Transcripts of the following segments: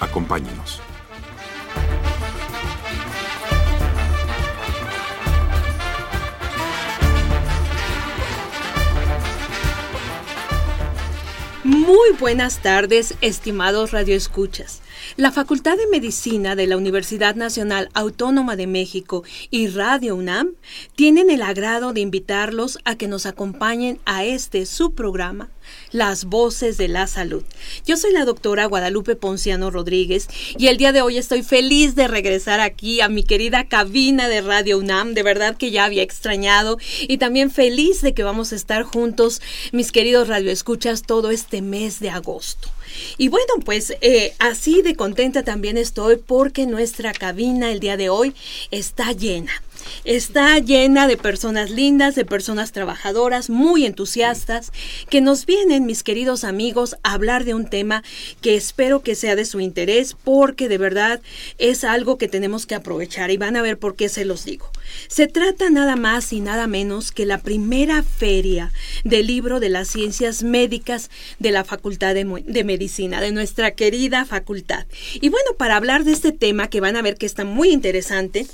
Acompáñenos. Muy buenas tardes, estimados radioescuchas. La Facultad de Medicina de la Universidad Nacional Autónoma de México y Radio UNAM tienen el agrado de invitarlos a que nos acompañen a este su programa, Las Voces de la Salud. Yo soy la doctora Guadalupe Ponciano Rodríguez y el día de hoy estoy feliz de regresar aquí a mi querida cabina de Radio UNAM, de verdad que ya había extrañado y también feliz de que vamos a estar juntos, mis queridos radioescuchas, todo este mes de agosto. Y bueno, pues eh, así de contenta también estoy porque nuestra cabina el día de hoy está llena. Está llena de personas lindas, de personas trabajadoras, muy entusiastas, que nos vienen, mis queridos amigos, a hablar de un tema que espero que sea de su interés, porque de verdad es algo que tenemos que aprovechar y van a ver por qué se los digo. Se trata nada más y nada menos que la primera feria del libro de las ciencias médicas de la Facultad de, de Medicina, de nuestra querida facultad. Y bueno, para hablar de este tema que van a ver que está muy interesante,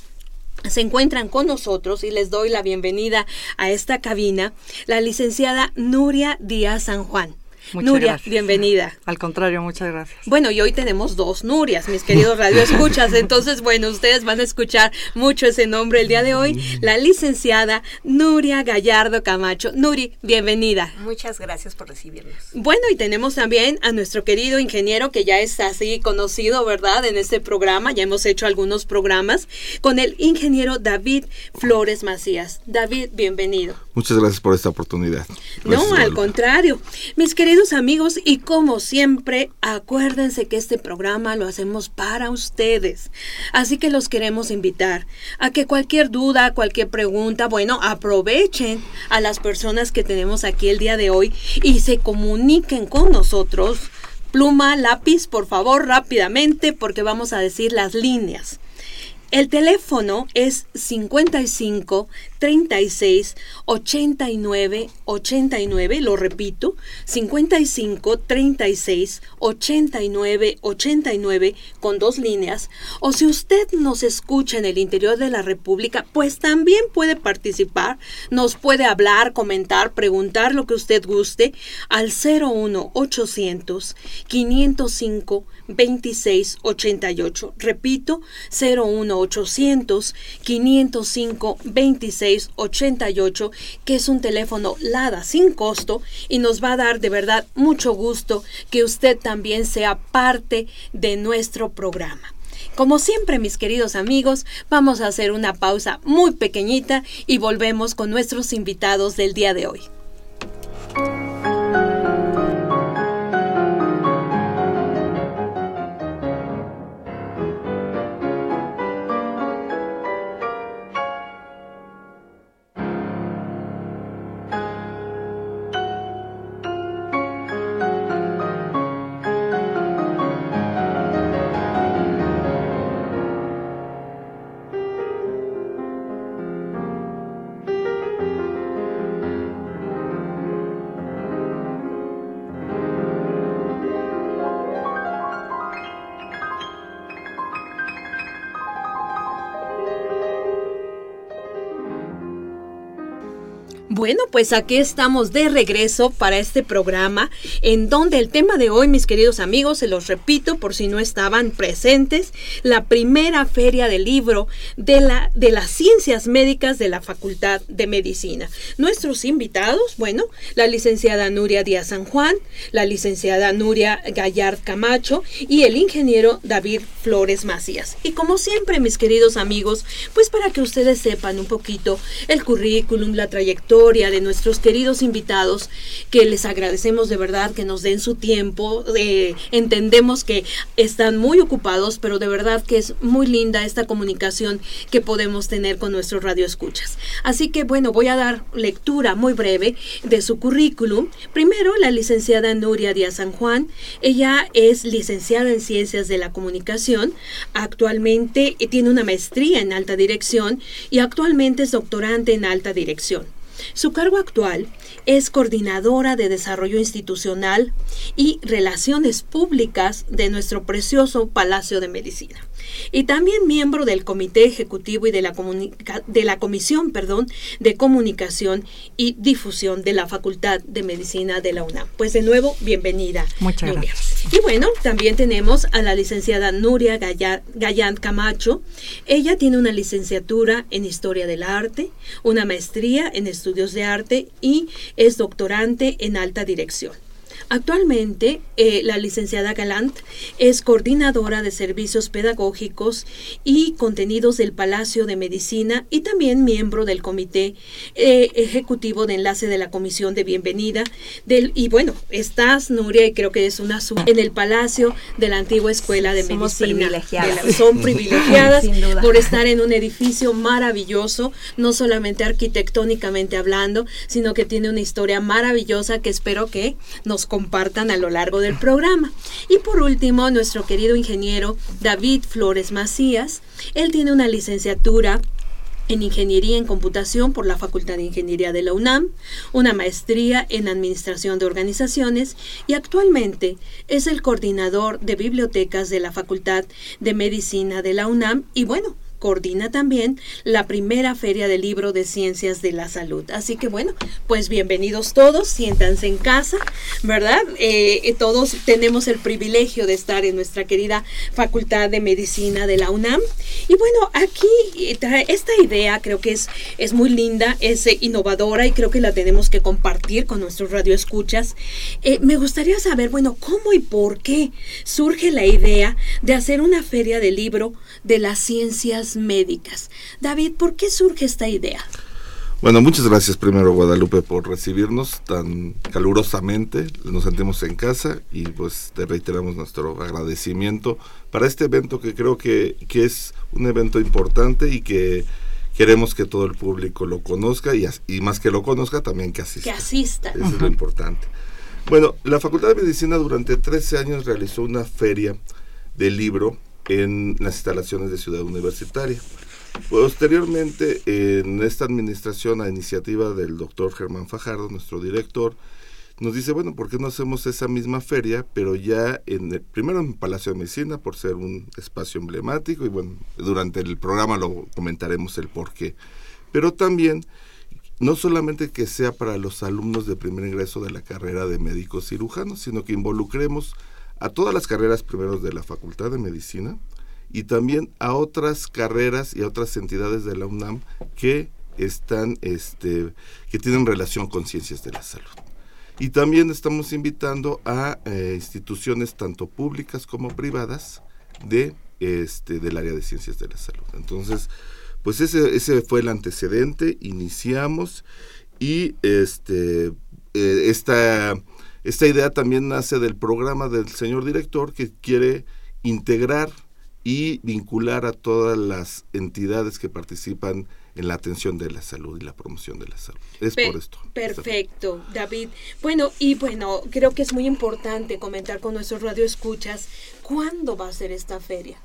se encuentran con nosotros y les doy la bienvenida a esta cabina la licenciada Nuria Díaz San Juan. Muchas Nuria, gracias. bienvenida. Al contrario, muchas gracias. Bueno, y hoy tenemos dos Nurias, mis queridos radioescuchas. Entonces, bueno, ustedes van a escuchar mucho ese nombre el día de hoy. La licenciada Nuria Gallardo Camacho. Nuri, bienvenida. Muchas gracias por recibirnos. Bueno, y tenemos también a nuestro querido ingeniero que ya es así conocido, ¿verdad? En este programa, ya hemos hecho algunos programas con el ingeniero David Flores Macías. David, bienvenido. Muchas gracias por esta oportunidad. Gracias, No, al contrario. Mis queridos amigos, y como siempre, acuérdense que este programa lo hacemos para ustedes. Así que los queremos invitar a que cualquier duda, cualquier pregunta, bueno, aprovechen a las personas que tenemos aquí el día de hoy y se comuniquen con nosotros. Pluma, lápiz, por favor, rápidamente, porque vamos a decir las líneas. El teléfono es 55 36 89 89, lo repito, 55 36 89 89 con dos líneas. O si usted nos escucha en el interior de la República, pues también puede participar, nos puede hablar, comentar, preguntar lo que usted guste al 01 800 505 26 88. Repito, 01 800 505 26 88, que es un teléfono LADA sin costo y nos va a dar de verdad mucho gusto que usted también sea parte de nuestro programa. Como siempre, mis queridos amigos, vamos a hacer una pausa muy pequeñita y volvemos con nuestros invitados del día de hoy. Pues aquí estamos de regreso para este programa en donde el tema de hoy, mis queridos amigos, se los repito por si no estaban presentes, la primera feria del libro de, la, de las ciencias médicas de la Facultad de Medicina. Nuestros invitados, bueno, la licenciada Nuria Díaz San Juan, la licenciada Nuria Gallard Camacho y el ingeniero David Flores Macías. Y como siempre, mis queridos amigos, pues para que ustedes sepan un poquito el currículum, la trayectoria, de nuestros queridos invitados, que les agradecemos de verdad que nos den su tiempo. Eh, entendemos que están muy ocupados, pero de verdad que es muy linda esta comunicación que podemos tener con nuestros radioescuchas. Así que bueno, voy a dar lectura muy breve de su currículum. Primero, la licenciada Nuria Díaz San Juan. Ella es licenciada en Ciencias de la Comunicación. Actualmente eh, tiene una maestría en alta dirección y actualmente es doctorante en alta dirección. Su cargo actual es coordinadora de desarrollo institucional y relaciones públicas de nuestro precioso Palacio de Medicina y también miembro del Comité Ejecutivo y de la, de la Comisión perdón, de Comunicación y Difusión de la Facultad de Medicina de la UNAM. Pues de nuevo, bienvenida. Muchas gracias. Y bueno, también tenemos a la licenciada Nuria Gallán Camacho. Ella tiene una licenciatura en Historia del Arte, una maestría en Estudios de Arte y es doctorante en Alta Dirección. Actualmente, eh, la licenciada Galant es coordinadora de servicios pedagógicos y contenidos del Palacio de Medicina y también miembro del Comité eh, Ejecutivo de Enlace de la Comisión de Bienvenida. Del, y bueno, estás, Nuria, y creo que es una en el Palacio de la antigua Escuela de Medicina. son privilegiadas por estar en un edificio maravilloso, no solamente arquitectónicamente hablando, sino que tiene una historia maravillosa que espero que nos compartan a lo largo del programa. Y por último, nuestro querido ingeniero David Flores Macías. Él tiene una licenciatura en Ingeniería en Computación por la Facultad de Ingeniería de la UNAM, una maestría en Administración de Organizaciones y actualmente es el coordinador de bibliotecas de la Facultad de Medicina de la UNAM y bueno, coordina también la primera feria del libro de ciencias de la salud. Así que bueno, pues bienvenidos todos, siéntanse en casa, ¿verdad? Eh, eh, todos tenemos el privilegio de estar en nuestra querida Facultad de Medicina de la UNAM. Y bueno, aquí eh, esta idea creo que es, es muy linda, es innovadora y creo que la tenemos que compartir con nuestros radioescuchas. me gustaría saber, bueno, cómo y por qué surge la idea de hacer una feria del libro de las ciencias médicas. David, ¿por qué surge esta idea? Bueno, muchas gracias primero Guadalupe por recibirnos tan calurosamente. Nos sentimos en casa y pues te reiteramos nuestro agradecimiento para este evento que creo que, que es un evento importante y que queremos que todo el público lo conozca y, y más que lo conozca también que asista. Que asista. Eso es lo importante. Bueno, la Facultad de Medicina durante 13 años realizó una feria del libro en las instalaciones de Ciudad Universitaria. Posteriormente, en esta administración, a iniciativa del doctor Germán Fajardo, nuestro director, nos dice, bueno, ¿por qué no hacemos esa misma feria, pero ya en el, primero en Palacio de Medicina, por ser un espacio emblemático, y bueno, durante el programa lo comentaremos el por qué. Pero también, no solamente que sea para los alumnos de primer ingreso de la carrera de médicos cirujanos, sino que involucremos a todas las carreras primeros de la Facultad de Medicina y también a otras carreras y a otras entidades de la UNAM que están este que tienen relación con ciencias de la salud. Y también estamos invitando a eh, instituciones tanto públicas como privadas de este del área de ciencias de la salud. Entonces, pues ese, ese fue el antecedente, iniciamos y este eh, esta esta idea también nace del programa del señor director que quiere integrar y vincular a todas las entidades que participan en la atención de la salud y la promoción de la salud. Es por esto. Perfecto, David. Bueno, y bueno, creo que es muy importante comentar con nuestros radioescuchas cuándo va a ser esta feria.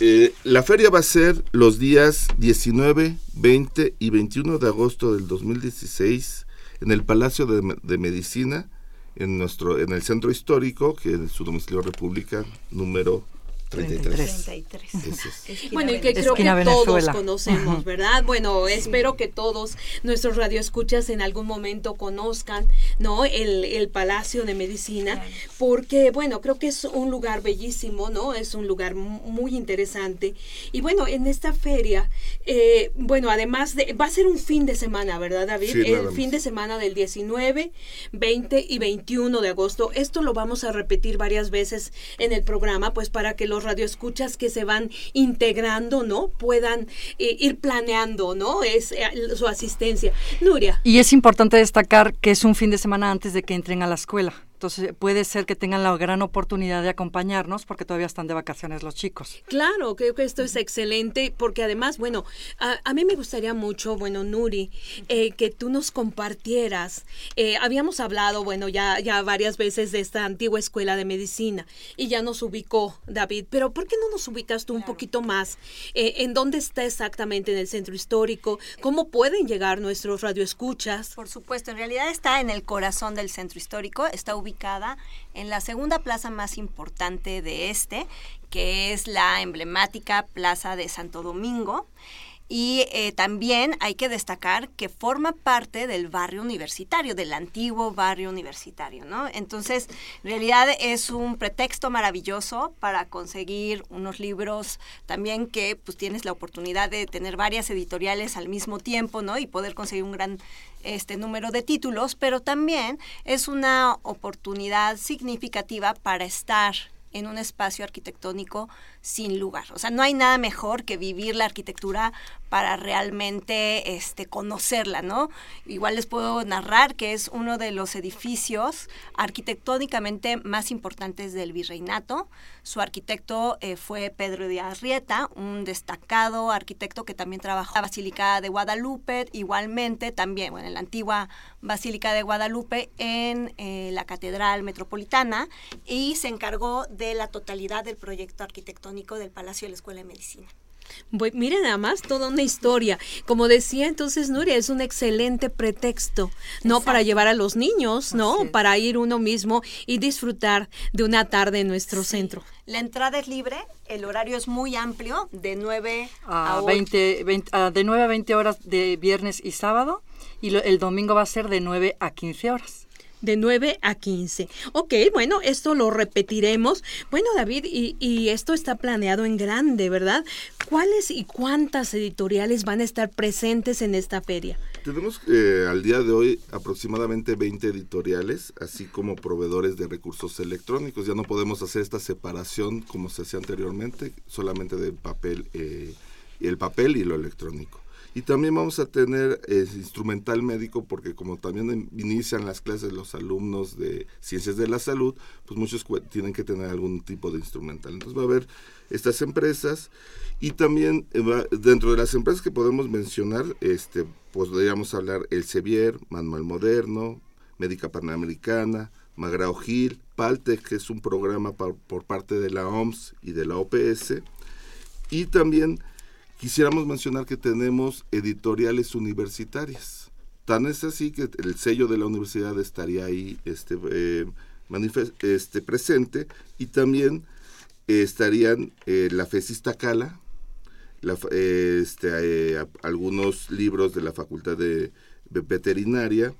Eh, la feria va a ser los días 19, 20 y 21 de agosto del 2016 en el Palacio de, Medicina, en nuestro en el centro histórico, que es su domicilio República número 33. Bueno, y que creo que todos conocemos, ¿verdad? Bueno, espero que todos nuestros radioescuchas en algún momento conozcan, ¿no? El, el Palacio de Medicina, porque, bueno, creo que es un lugar bellísimo, ¿no? Es un lugar muy interesante. Y bueno, en esta feria, eh, bueno, además de, va a ser un fin de semana, ¿verdad, David? el fin de semana del 19, 20 y 21 de agosto. Esto lo vamos a repetir varias veces en el programa, pues para que los nuestros radioescuchas que se van integrando, ¿no? Puedan eh, ir planeando, ¿no? Es eh, su asistencia. Nuria. Y es importante destacar que es un fin de semana antes de que entren a la escuela. Entonces puede ser que tengan la gran oportunidad de acompañarnos porque todavía están de vacaciones los chicos. Claro, creo que esto es excelente porque además, bueno, a, mí me gustaría mucho, bueno, Nuri, eh, que tú nos compartieras. Eh, habíamos hablado, bueno, ya, ya varias veces de esta antigua escuela de medicina y ya nos ubicó David, pero ¿por qué no nos ubicas tú un poquito más? Eh, ¿En dónde está exactamente en el centro histórico? ¿Cómo pueden llegar nuestros radioescuchas? Por supuesto, en realidad está en el corazón del centro histórico, está ubicado en la segunda plaza más importante de este, que es la emblemática Plaza de Santo Domingo. Y eh, también hay que destacar que forma parte del barrio universitario, del antiguo barrio universitario, ¿no? Entonces, en realidad es un pretexto maravilloso para conseguir unos libros también que pues tienes la oportunidad de tener varias editoriales al mismo tiempo, ¿no? Y poder conseguir un gran este número de títulos, pero también es una oportunidad significativa para estar en un espacio arquitectónico sin lugar. O sea, no hay nada mejor que vivir la arquitectura para realmente este, conocerla, ¿no? Igual les puedo narrar que es uno de los edificios arquitectónicamente más importantes del virreinato. Su arquitecto eh, fue Pedro de Arrieta, un destacado arquitecto que también trabajó en la Basílica de Guadalupe, igualmente también bueno, en la antigua Basílica de Guadalupe, en eh, la Catedral Metropolitana, y se encargó de la totalidad del proyecto arquitectónico del Palacio de la Escuela de Medicina. miren nada más, toda una historia. Como decía entonces Nuria, es un excelente pretexto, ¿no? Para llevar a los niños, ¿no? Para ir uno mismo y disfrutar de una tarde en nuestro centro. La entrada es libre, el horario es muy amplio, de 9 a, 20, ah, de 9 a 20 horas de viernes y sábado, y el domingo va a ser de 9 a 15 horas de 9 a 15. Ok, bueno, esto lo repetiremos. Bueno, David, y, y, esto está planeado en grande, ¿verdad? ¿Cuáles y cuántas editoriales van a estar presentes en esta feria? Tenemos eh, al día de hoy aproximadamente 20 editoriales, así como proveedores de recursos electrónicos. Ya no podemos hacer esta separación como se hacía anteriormente, solamente del papel, eh, el papel y lo electrónico. Y también vamos a tener eh, instrumental médico porque como también inician las clases los alumnos de ciencias de la salud, pues muchos tienen que tener algún tipo de instrumental. Entonces va a haber estas empresas y también eh, dentro de las empresas que podemos mencionar, este, podríamos hablar el Sevier, Manuel Moderno, Médica Panamericana, Magrao Gil, Paltec, que es un programa por parte de la OMS y de la OPS, y también quisiéramos mencionar que tenemos editoriales universitarias. Tan es así que el sello de la universidad estaría ahí este, eh, este presente y también eh, estarían eh, la Fesista Cala, este, algunos libros de la Facultad de Veterinaria,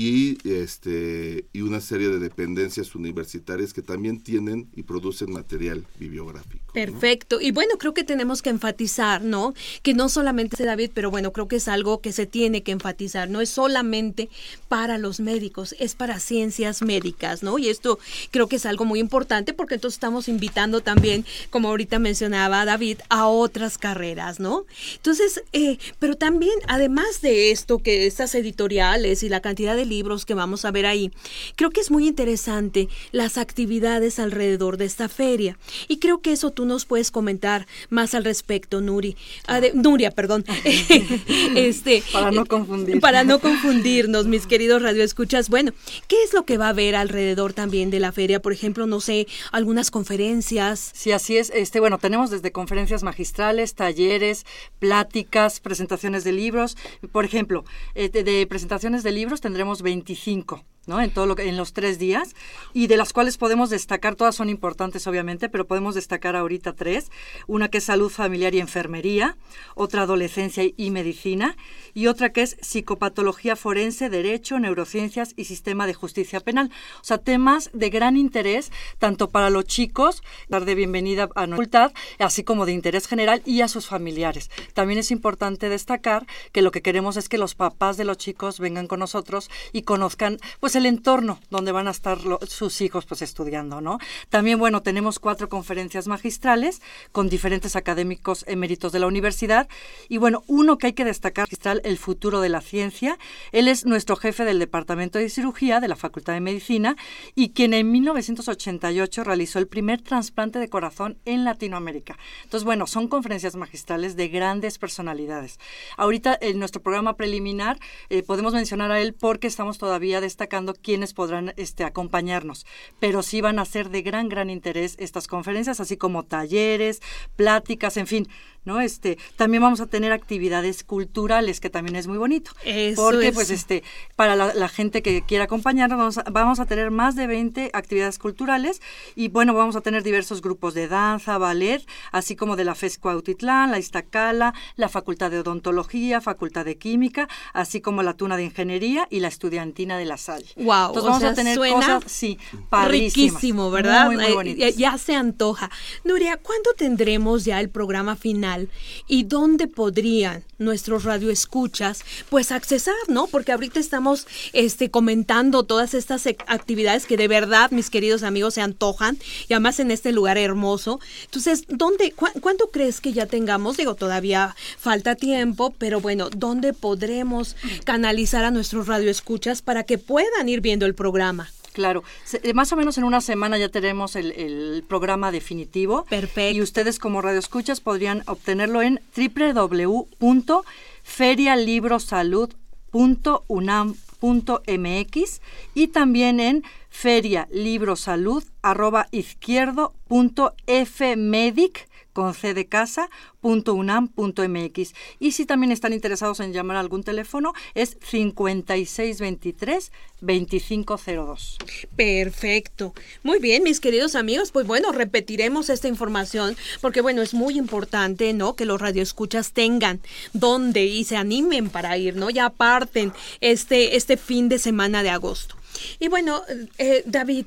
y este y una serie de dependencias universitarias que también tienen y producen material bibliográfico. Perfecto. Y bueno, creo que tenemos que enfatizar, ¿no? Que no solamente David, pero bueno, creo que es algo que se tiene que enfatizar. No es solamente para los médicos, es para ciencias médicas, ¿no? Y esto creo que es algo muy importante porque entonces estamos invitando también, como ahorita mencionaba David, a otras carreras, ¿no? Entonces, eh, pero también, además de esto, que estas editoriales y la cantidad de libros que vamos a ver ahí. Creo que es muy interesante las actividades alrededor de esta feria y creo que eso tú nos puedes comentar más al respecto, Nuri. Ah, Nuria, perdón. este, para no confundir. Para no confundirnos, mis queridos radioescuchas. Bueno, ¿qué es lo que va a haber alrededor también de la feria? Por ejemplo, no sé, algunas conferencias. Sí, así es. Este, bueno, tenemos desde conferencias magistrales, talleres, pláticas, presentaciones de libros. Por ejemplo, eh, de presentaciones de libros tendremos 25. ¿No? En todo lo que, en los tres días y de las cuales podemos destacar todas son importantes obviamente, pero podemos destacar ahorita tres, una que es salud familiar y enfermería, otra adolescencia y medicina y otra que es psicopatología forense, derecho, neurociencias y sistema de justicia penal, o sea temas de gran interés tanto para los chicos, dar de bienvenida a nuestra facultad, así como de interés general y a sus familiares. También es importante destacar que lo que queremos es que los papás de los chicos vengan con nosotros y conozcan pues el entorno donde van a estar sus hijos pues estudiando, ¿no? También, bueno, tenemos cuatro conferencias magistrales con diferentes académicos eméritos de la universidad y bueno, uno que hay que destacar, magistral El futuro de la ciencia. Él es nuestro jefe del Departamento de Cirugía de la Facultad de Medicina y quien en 1988 realizó el primer trasplante de corazón en Latinoamérica. Entonces, bueno, son conferencias magistrales de grandes personalidades. Ahorita en nuestro programa preliminar eh, podemos mencionar a él porque estamos todavía destacando quiénes podrán este, acompañarnos, pero sí van a ser de gran, gran interés estas conferencias, así como talleres, pláticas, en fin, ¿no? Este, también vamos a tener actividades culturales, que también es muy bonito. porque, pues, este, para la, gente que quiera acompañarnos, vamos a, vamos a, tener más de 20 actividades culturales y, bueno, vamos a tener diversos grupos de danza, ballet, así como de la FES Cuautitlán, la Iztacala, la Facultad de Odontología, Facultad de Química, así como la Tuna de Ingeniería y la Estudiantina de la Salle. Wow, Entonces vamos a tener cosas, sí, riquísimo, ¿verdad? Muy, muy, eh, ya se antoja. Nuria, ¿cuándo tendremos ya el programa final? Y dónde podrían nuestros radioescuchas pues accesar, ¿no? Porque ahorita estamos este comentando todas estas actividades que de verdad, mis queridos amigos, se antojan y además en este lugar hermoso. Entonces, ¿dónde cuándo crees que ya tengamos? Digo, todavía falta tiempo, pero bueno, ¿dónde podremos canalizar a nuestros radioescuchas para que puedan ir viendo el programa? Claro, eh, más o menos en una semana ya tenemos el, programa definitivo. Perfecto. Y ustedes como radioescuchas podrían obtenerlo en www.ferialibrosalud.unam.mx y también en ferialibrosalud.izquierdo.fmedic con C de casa, .unam.mx. Y si también están interesados en llamar a algún teléfono, es 5623-2502. Perfecto. Muy bien, mis queridos amigos, pues bueno, repetiremos esta información porque bueno, es muy importante, ¿no? Que los radioescuchas tengan dónde y se animen para ir, ¿no? Ya parten este, este fin de semana de agosto. Y bueno, eh, David.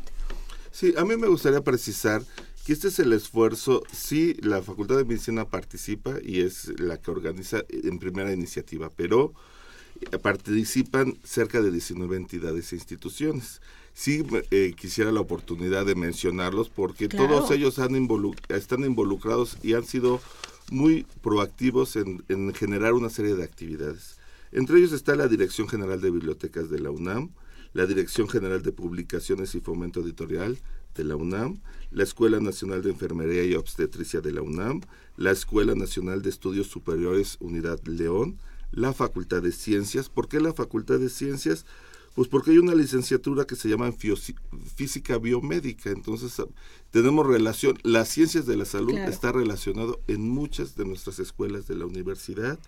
Sí, a mí me gustaría precisar que este es el esfuerzo, sí, la Facultad de Medicina participa y es la que organiza en primera iniciativa, pero eh, participan cerca de 19 entidades e instituciones. Sí eh, quisiera la oportunidad de mencionarlos porque todos ellos han están involucrados y han sido muy proactivos en, en generar una serie de actividades. Entre ellos está la Dirección General de Bibliotecas de la UNAM, la Dirección General de Publicaciones y Fomento Editorial, de la UNAM, la Escuela Nacional de Enfermería y Obstetricia de la UNAM, la Escuela Nacional de Estudios Superiores Unidad León, la Facultad de Ciencias. ¿Por qué la Facultad de Ciencias? Pues porque hay una licenciatura que se llama Física Biomédica, entonces ah, tenemos relación, las ciencias de la salud está relacionado en muchas de nuestras escuelas de la universidad,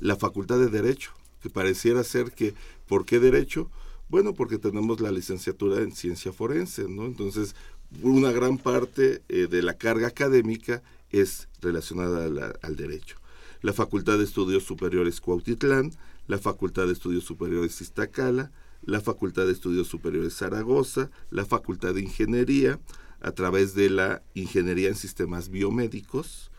la Facultad de Derecho, que pareciera ser que, ¿por qué Derecho? Bueno, porque tenemos la licenciatura en ciencia forense, ¿no? Entonces, una gran parte eh, de la carga académica es relacionada al derecho. La Facultad de Estudios Superiores Cuautitlán, la Facultad de Estudios Superiores Iztacala, la Facultad de Estudios Superiores Zaragoza, la Facultad de Ingeniería, a través de la Ingeniería en Sistemas Biomédicos,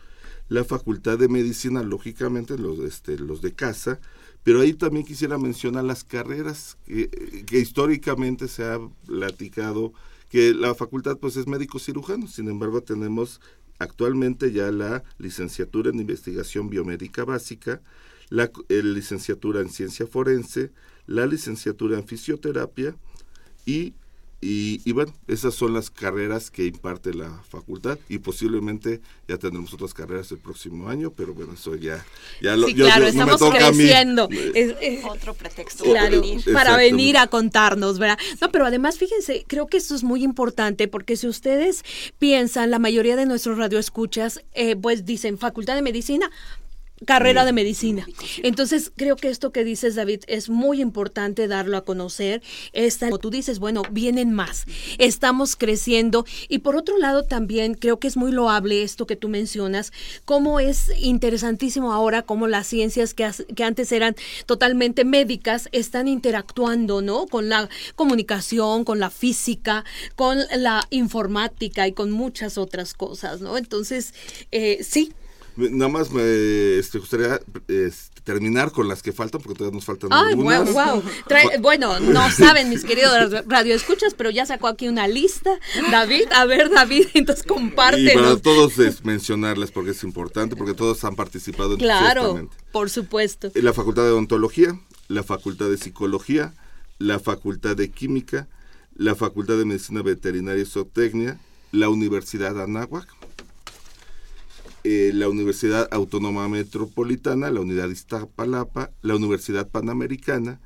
la Facultad de Medicina, lógicamente los, este, los de casa, pero ahí también quisiera mencionar las carreras que, históricamente se ha platicado que la facultad pues es médico cirujano, sin embargo tenemos actualmente ya la licenciatura en investigación biomédica básica, la licenciatura en ciencia forense, la licenciatura en fisioterapia y y, bueno, esas son las carreras que imparte la facultad y posiblemente ya tendremos otras carreras el próximo año, pero bueno, eso ya, ya lo, claro, estamos creciendo. Otro pretexto claro, para venir a contarnos, ¿verdad? No, pero además, fíjense, creo que esto es muy importante porque si ustedes piensan, la mayoría de nuestros radioescuchas, eh, pues dicen Facultad de Medicina, carrera de medicina. Entonces, creo que esto que dices, David, es muy importante darlo a conocer. Esta, como tú dices, bueno, vienen más. Estamos creciendo. Y por otro lado, también creo que es muy loable esto que tú mencionas, cómo es interesantísimo ahora, cómo las ciencias que, que antes eran totalmente médicas están interactuando, ¿no? Con la comunicación, con la física, con la informática y con muchas otras cosas, ¿no? Entonces, eh, sí, Nada más me este, gustaría este, terminar con las que faltan, porque todavía nos faltan Ay, algunas. wow, bueno, no saben mis queridos radioescuchas, pero ya sacó aquí una lista. David, a ver, David, entonces compártenos. Y para todos es mencionarles porque es importante, porque todos han participado Claro, por supuesto. La Facultad de Odontología, la Facultad de Psicología, la Facultad de Química, la Facultad de Medicina Veterinaria y Zootecnia, la Universidad Anáhuac, eh, la Universidad Autónoma Metropolitana, la Unidad Iztapalapa, la Universidad Panamericana,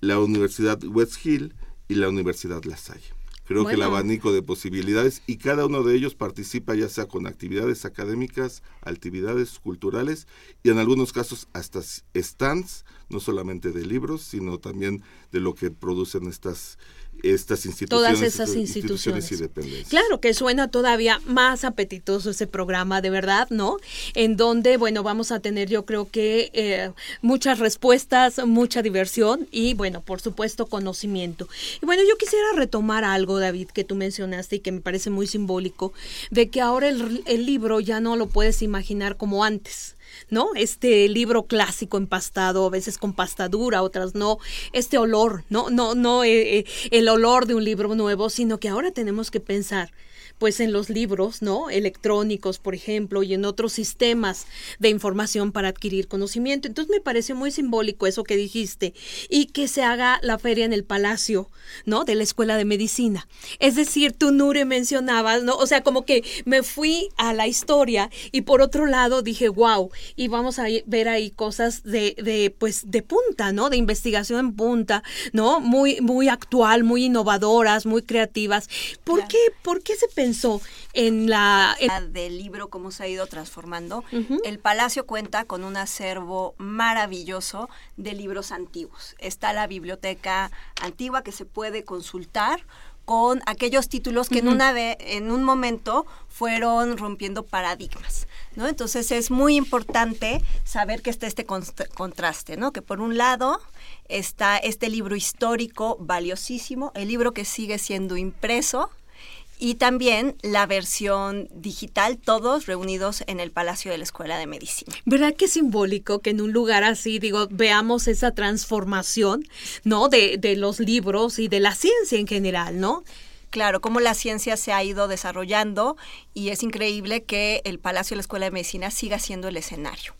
la Universidad West Hill y la Universidad La Salle. Creo que el abanico de posibilidades y cada uno de ellos participa ya sea con actividades académicas, actividades culturales y en algunos casos hasta stands, no solamente de libros, sino también de lo que producen estas estas instituciones, todas esas instituciones. y. Claro, que suena todavía más apetitoso ese programa, de verdad, ¿no? En donde, bueno, vamos a tener yo creo que eh, muchas respuestas, mucha diversión y, bueno, por supuesto, conocimiento. Y bueno, yo quisiera retomar algo, David, que tú mencionaste y que me parece muy simbólico, de que ahora el, el libro ya no lo puedes imaginar como antes. ¿No? Este libro clásico empastado, a veces con pastadura, otras no, este olor, no, no, no eh, eh, el olor de un libro nuevo, sino que ahora tenemos que pensar pues en los libros, ¿no? Electrónicos, por ejemplo, y en otros sistemas de información para adquirir conocimiento. Entonces me parece muy simbólico eso que dijiste y que se haga la feria en el palacio, ¿no? De la Escuela de Medicina. Es decir, tú, Nure, mencionabas, ¿no? O sea, como que me fui a la historia y por otro lado dije, wow, y vamos a ver ahí cosas de, de pues, de punta, ¿no? De investigación en punta, ¿no? Muy, muy actual, muy innovadoras, muy creativas. ¿Por qué, por qué se pensó en la... Del libro, cómo se ha ido transformando. El Palacio cuenta con un acervo maravilloso de libros antiguos. Está la biblioteca antigua que se puede consultar con aquellos títulos que en, una en un momento fueron rompiendo paradigmas. ¿no? Entonces es muy importante saber que está este contraste, ¿no? que por un lado está este libro histórico valiosísimo, el libro que sigue siendo impreso, y también la versión digital, todos reunidos en el Palacio de la Escuela de Medicina. ¿Verdad que es simbólico que en un lugar así, digo, veamos esa transformación, ¿no? De, de los libros y de la ciencia en general, ¿no? Claro, cómo la ciencia se ha ido desarrollando y es increíble que el Palacio de la Escuela de Medicina siga siendo el escenario.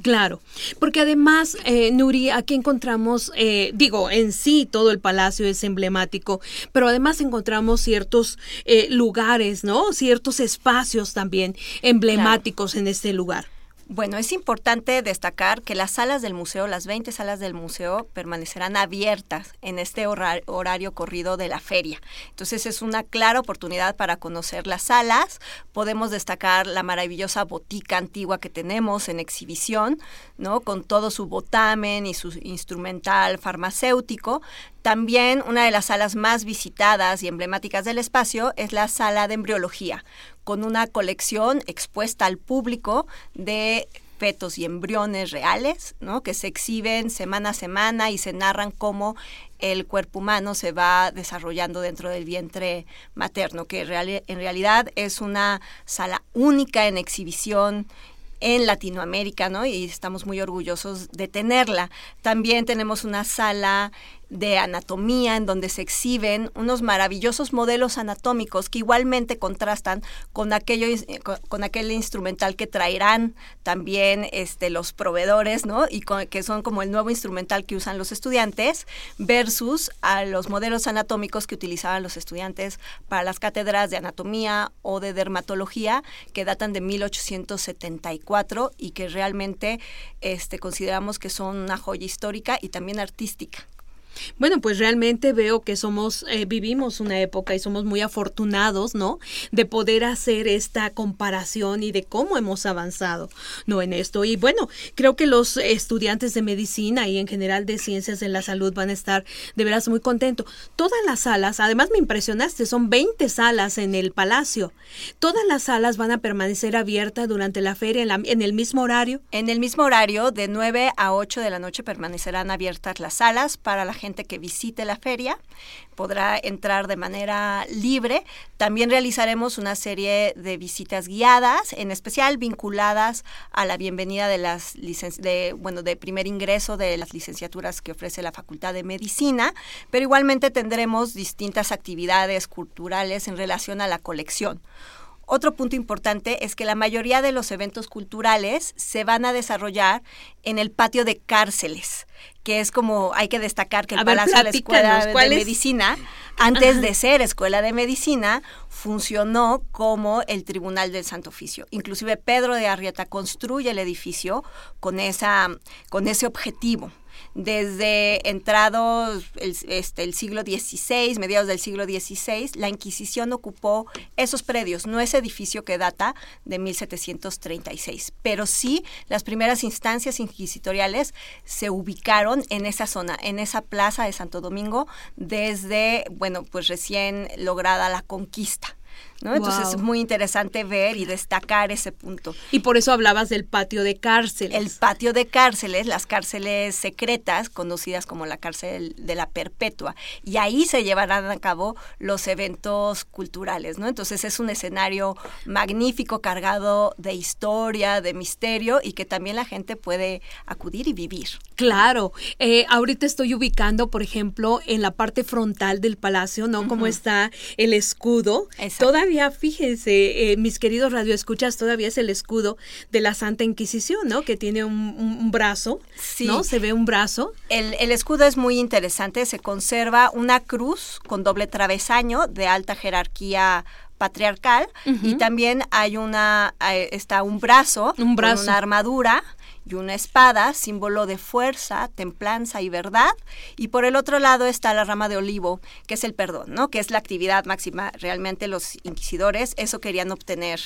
Claro, porque además, eh, Nuri, aquí encontramos, eh, digo, en sí todo el palacio es emblemático, pero además encontramos ciertos eh, lugares, ¿no? Ciertos espacios también emblemáticos en este lugar. Bueno, es importante destacar que las salas del museo, las 20 salas del museo, permanecerán abiertas en este horario corrido de la feria. Entonces es una clara oportunidad para conocer las salas. Podemos destacar la maravillosa botica antigua que tenemos en exhibición, ¿no? Con todo su botamen y su instrumental farmacéutico. También una de las salas más visitadas y emblemáticas del espacio es la sala de embriología, con una colección expuesta al público de fetos y embriones reales, ¿no? que se exhiben semana a semana y se narran cómo el cuerpo humano se va desarrollando dentro del vientre materno, que en realidad es una sala única en exhibición en Latinoamérica, ¿no? Y estamos muy orgullosos de tenerla. También tenemos una sala de anatomía en donde se exhiben unos maravillosos modelos anatómicos que igualmente contrastan con aquello eh, con, aquel instrumental que traerán también este los proveedores, ¿no? Y que son como el nuevo instrumental que usan los estudiantes versus a los modelos anatómicos que utilizaban los estudiantes para las cátedras de anatomía o de dermatología que datan de 1874 y que realmente este consideramos que son una joya histórica y también artística. Bueno, pues realmente veo que somos, eh, vivimos una época y somos muy afortunados, ¿no? De poder hacer esta comparación y de cómo hemos avanzado, ¿no? En esto. Y bueno, creo que los estudiantes de medicina y en general de ciencias de la salud van a estar de veras muy contentos. Todas las salas, además me impresionaste, son 20 salas en el palacio. Todas las salas van a permanecer abiertas durante la feria en, en el mismo horario. En el mismo horario, de 9 a 8 de la noche permanecerán abiertas las salas para la gente que visite la feria podrá entrar de manera libre. También realizaremos una serie de visitas guiadas, en especial vinculadas a la bienvenida de las de bueno, de primer ingreso de las licenciaturas que ofrece la Facultad de Medicina, pero igualmente tendremos distintas actividades culturales en relación a la colección. Otro punto importante es que la mayoría de los eventos culturales se van a desarrollar en el patio de cárceles, que es como hay que destacar que el Palacio de la Escuela de Medicina, antes de ser Escuela de Medicina, funcionó como el Tribunal del Santo Oficio. Inclusive Pedro de Arrieta construye el edificio con, esa, con ese objetivo desde entrados el, este, el siglo XVI, mediados del siglo XVI, la Inquisición ocupó esos predios, no ese edificio que data de 1736, pero sí las primeras instancias inquisitoriales se ubicaron en esa zona, en esa plaza de Santo Domingo, desde, bueno, pues recién lograda la conquista. Entonces es muy interesante ver y destacar ese punto. Y por eso hablabas del patio de cárceles. El patio de cárceles, las cárceles secretas, conocidas como la cárcel de la perpetua. Y ahí se llevarán a cabo los eventos culturales, ¿no? Entonces es un escenario magnífico, cargado de historia, de misterio y que también la gente puede acudir y vivir. Claro. Eh, ahorita estoy ubicando, por ejemplo, en la parte frontal del palacio, ¿no? Como está el escudo. Todavía fíjense, eh, mis queridos radioescuchas, todavía es el escudo de la Santa Inquisición, ¿no? Que tiene un, brazo, ¿no? Se ve un brazo. El, escudo es muy interesante, se conserva una cruz con doble travesaño de alta jerarquía patriarcal y también hay una eh, está un brazo, un brazo. con una armadura y una espada, símbolo de fuerza, templanza y verdad. Y por el otro lado está la rama de olivo, que es el perdón, ¿no? Que es la actividad máxima. Realmente los inquisidores eso querían obtener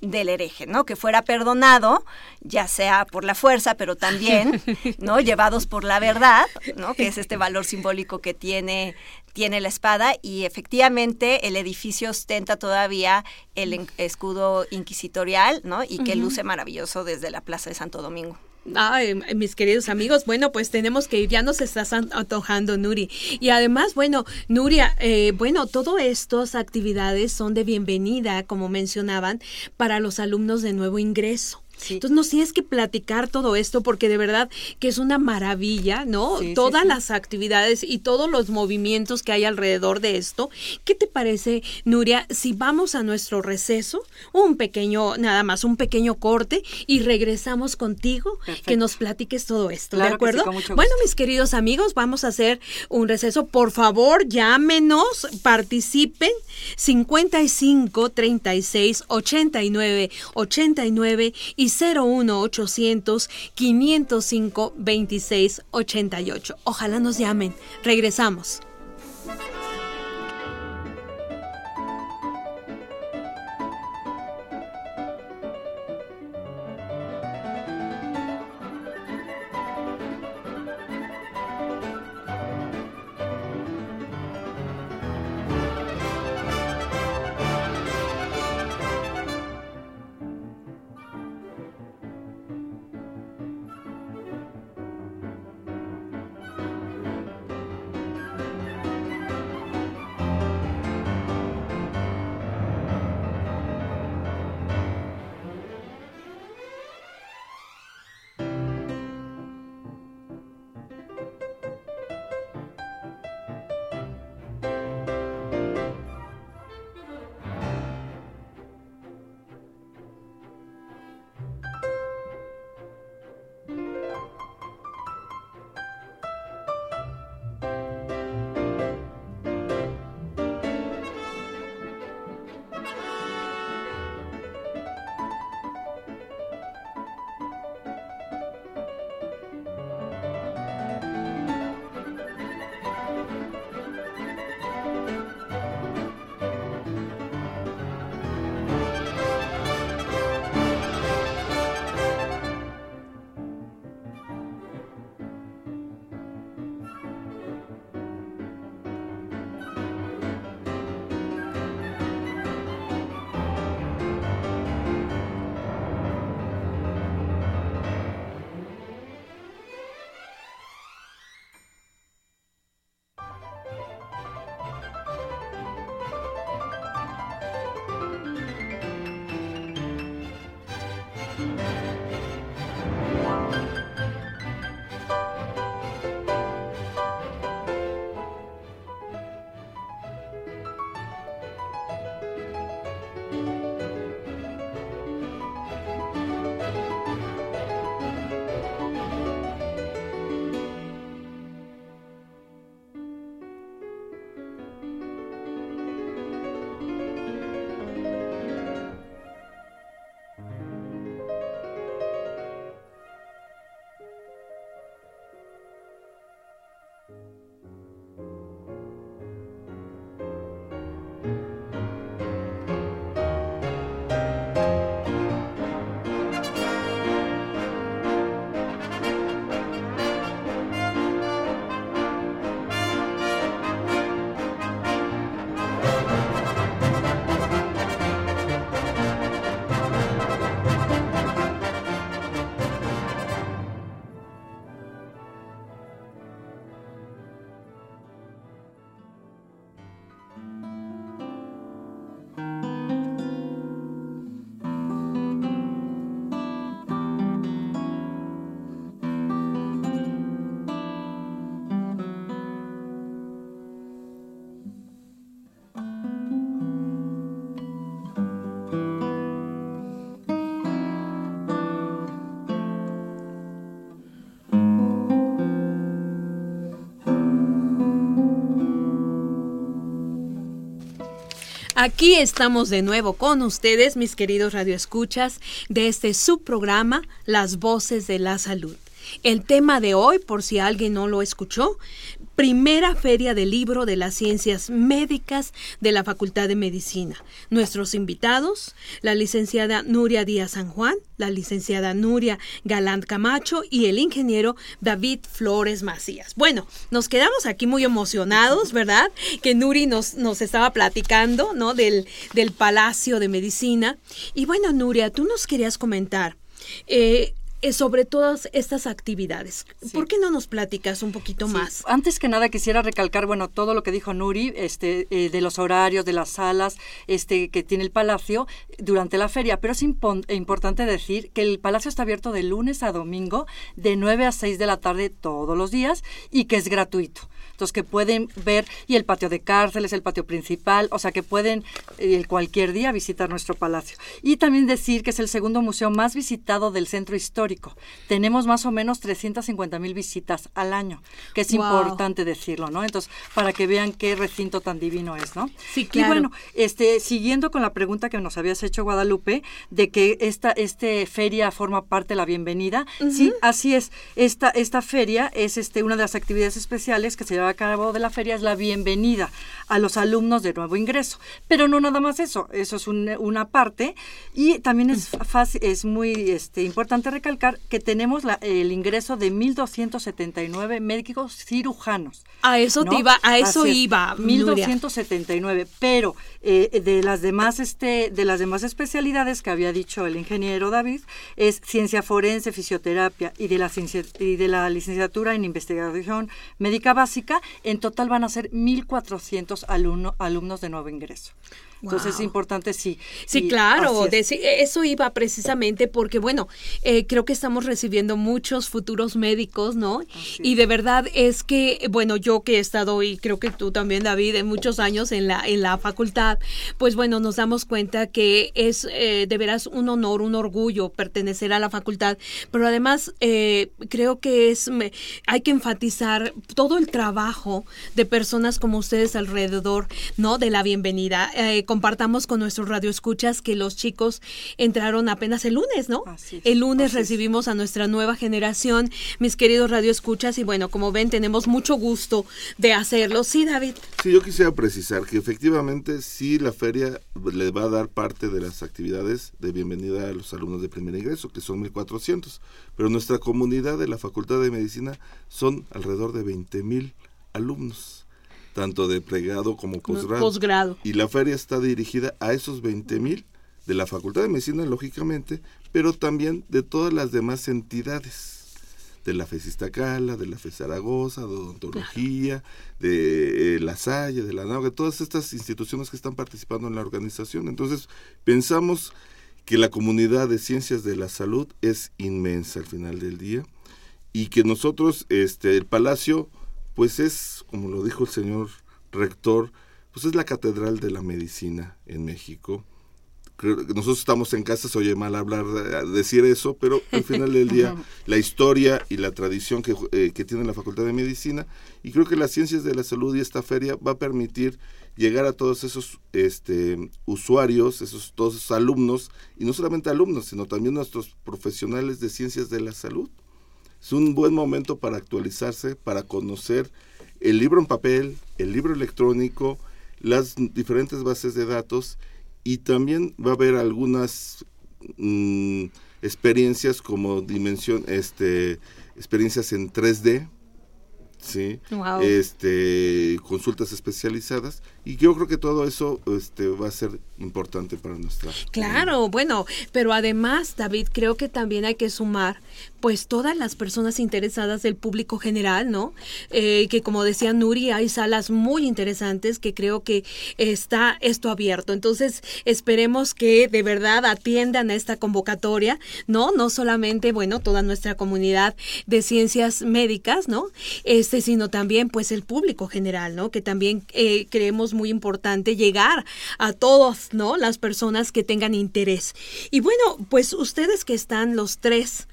del hereje, ¿no? Que fuera perdonado, ya sea por la fuerza, pero también, ¿no? Llevados por la verdad, ¿no? Que es este valor simbólico que tiene tiene la espada y efectivamente el edificio ostenta todavía el escudo inquisitorial, ¿no? Y que luce maravilloso desde la Plaza de Santo Domingo. Ay, mis queridos amigos, bueno, pues tenemos que ir, ya nos estás antojando, Nuri. Y además, bueno, Nuria, eh, bueno, todas estas actividades son de bienvenida, como mencionaban, para los alumnos de nuevo ingreso. Entonces nos tienes que platicar todo esto porque de verdad que es una maravilla, ¿no? Todas las actividades y todos los movimientos que hay alrededor de esto. ¿Qué te parece, Nuria, si vamos a nuestro receso, un pequeño, nada más, un pequeño corte y regresamos contigo, que nos platiques todo esto, ¿de acuerdo? bueno, mis queridos amigos, vamos a hacer un receso. Por favor, llámenos, participen 55 36 89 89 y 01800 505 2688. Ojalá nos llamen. Regresamos. Aquí estamos de nuevo con ustedes, mis queridos radioescuchas, de este subprograma Las Voces de la Salud. El tema de hoy, por si alguien no lo escuchó, primera feria del libro de las ciencias médicas de la Facultad de Medicina. Nuestros invitados, la licenciada Nuria Díaz San Juan, la licenciada Nuria Galant Camacho y el ingeniero David Flores Macías. Bueno, nos quedamos aquí muy emocionados, ¿verdad? Que Nuri nos, nos estaba platicando, ¿no? Del, del Palacio de Medicina. Y bueno, Nuria, tú nos querías comentar. Eh, sobre todas estas actividades. ¿Por qué no nos platicas un poquito más? Antes que nada quisiera recalcar, bueno, todo lo que dijo Nuri, este, eh, de los horarios, de las salas, este, que tiene el Palacio durante la feria, pero es importante decir que el Palacio está abierto de lunes a domingo, de 9 a 6 de la tarde todos los días y que es gratuito entonces que pueden ver, y el patio de cárceles, el patio principal, o sea que pueden eh, cualquier día visitar nuestro palacio. Y también decir que es el segundo museo más visitado del centro histórico. Tenemos más o menos 350 mil visitas al año, que es importante decirlo, ¿no? Entonces, para que vean qué recinto tan divino es, ¿no? Sí, claro. Y bueno, este, siguiendo con la pregunta que nos habías hecho, Guadalupe, de que esta este feria forma parte de la bienvenida, sí, así es. Esta, esta feria es este, una de las actividades especiales que se llama a cabo de la feria es la bienvenida a los alumnos de nuevo ingreso. Pero no nada más eso, eso es una parte. Y también es, fácil, es muy este, importante recalcar que tenemos el ingreso de 1.279 médicos cirujanos. A eso iba, a eso iba. 1.279, pero eh, de las demás este de las demás especialidades que había dicho el ingeniero David es ciencia forense, fisioterapia y de la y de la licenciatura en investigación médica básica, en total van a ser 1400 alumnos alumnos de nuevo ingreso. Entonces es importante, sí. Sí, claro, eso iba precisamente porque, bueno, eh, creo que estamos recibiendo muchos futuros médicos, ¿no? Y de verdad es que, bueno, yo que he estado, y creo que tú también, David, en muchos años en la, en la facultad, pues bueno, nos damos cuenta que es eh, de veras un honor, un orgullo pertenecer a la facultad, pero además eh, creo que es, hay que enfatizar todo el trabajo de personas como ustedes alrededor, ¿no? De la bienvenida compartamos con nuestros radioescuchas que los chicos entraron apenas el lunes, ¿no? el lunes recibimos a nuestra nueva generación, mis queridos radioescuchas, y bueno, como ven, tenemos mucho gusto de hacerlo. Sí, David. Sí, yo quisiera precisar que efectivamente sí la feria le va a dar parte de las actividades de bienvenida a los alumnos de primer ingreso, que son 1.400, pero nuestra comunidad de la Facultad de Medicina son alrededor de 20.000 alumnos tanto de pregrado como posgrado. Y la feria está dirigida a esos 20 mil de la Facultad de Medicina, lógicamente, pero también de todas las demás entidades de la FES Iztacala, de la FES Zaragoza, de odontología, de eh, la Salle, de la de todas estas instituciones que están participando en la organización. Entonces, pensamos que la comunidad de ciencias de la salud es inmensa al final del día y que nosotros, este, el Palacio, pues es, como lo dijo el señor rector, pues es la catedral de la medicina en México. Nosotros estamos en casa, se oye mal hablar, decir eso, pero al final del día la historia y la tradición que, eh, que tiene la Facultad de Medicina y creo que las ciencias de la salud y esta feria va a permitir llegar a todos esos este, usuarios, esos todos esos alumnos y no solamente alumnos, sino también nuestros profesionales de ciencias de la salud es un buen momento para actualizarse, para conocer el libro en papel, el libro electrónico, las diferentes bases de datos y también va a haber algunas mm, experiencias como dimensión, este, experiencias en 3D, sí, este, consultas especializadas y yo creo que todo eso este, va a ser importante para nuestra. Claro, bueno, pero además, David, creo que también hay que sumar, pues, todas las personas interesadas del público general, ¿no? Eh, que como decía Nuri, hay salas muy interesantes que creo que está esto abierto. Entonces, esperemos que de verdad atiendan a esta convocatoria, ¿no? No solamente, bueno, toda nuestra comunidad de ciencias médicas, ¿no? Este, sino también, pues, el público general, ¿no? Que también eh, creemos muy importante llegar a todos, ¿no? Las personas que tengan interés. Y bueno, pues ustedes que están los tres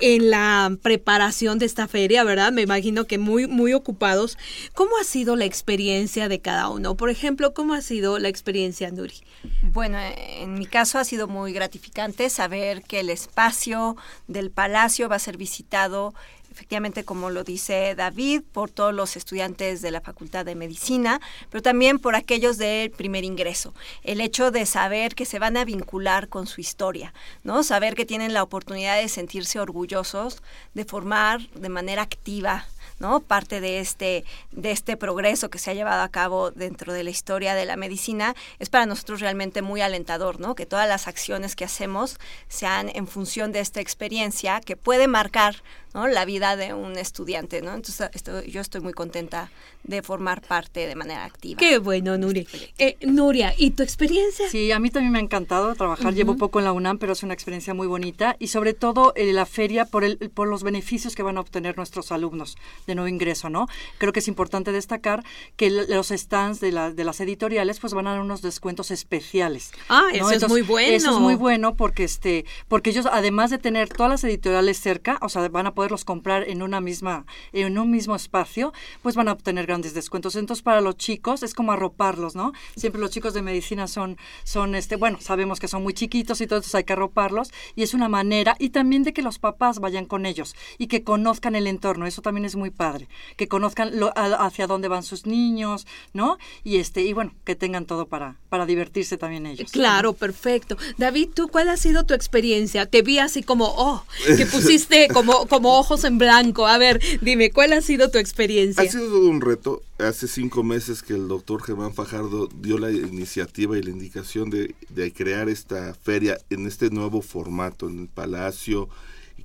en la preparación de esta feria, ¿verdad? Me imagino que muy, muy ocupados. ¿Cómo ha sido la experiencia de cada uno? Por ejemplo, ¿cómo ha sido la experiencia, Nuri? Bueno, en mi caso ha sido muy gratificante saber que el espacio del palacio va a ser visitado efectivamente, como lo dice David, por todos los estudiantes de la Facultad de Medicina, pero también por aquellos del primer ingreso. El hecho de saber que se van a vincular con su historia, ¿no? Saber que tienen la oportunidad de sentirse orgullosos, de formar de manera activa ¿no? Parte de este, de este progreso que se ha llevado a cabo dentro de la historia de la medicina es para nosotros realmente muy alentador, ¿no? Que todas las acciones que hacemos sean en función de esta experiencia que puede marcar ¿no? la vida de un estudiante, ¿no? Entonces yo estoy muy contenta de formar parte de manera activa. Qué bueno, Nuria. Eh, Nuria, ¿y tu experiencia? Sí, a mí también me ha encantado trabajar. Llevo poco en la UNAM, pero es una experiencia muy bonita y sobre todo eh, la feria por, el, por los beneficios que van a obtener nuestros alumnos de nuevo ingreso, ¿no? Creo que es importante destacar que los stands de, la, de las editoriales pues van a dar unos descuentos especiales. Ah, eso es muy bueno. Eso es muy bueno porque este porque ellos además de tener todas las editoriales cerca, o sea, van a poderlos comprar en una misma en un mismo espacio, pues van a obtener grandes descuentos. Entonces, para los chicos es como arroparlos, ¿no? Siempre los chicos de medicina son, son este, bueno, sabemos que son muy chiquitos y todo, entonces hay que arroparlos. Y es una manera, y también de que los papás vayan con ellos y que conozcan el entorno. Eso también es muy padre. Que conozcan lo, hacia dónde van sus niños, ¿no? Y este, y bueno, que tengan todo para, para divertirse también ellos. Claro, perfecto. David, ¿tú cuál ha sido tu experiencia? Te vi así como, oh, que pusiste como, como ojos en blanco. A ver, dime, ¿cuál ha sido tu experiencia? Ha sido todo un reto hace cinco meses que el doctor Germán Fajardo dio la iniciativa y la indicación de, crear esta feria en este nuevo formato, en el Palacio,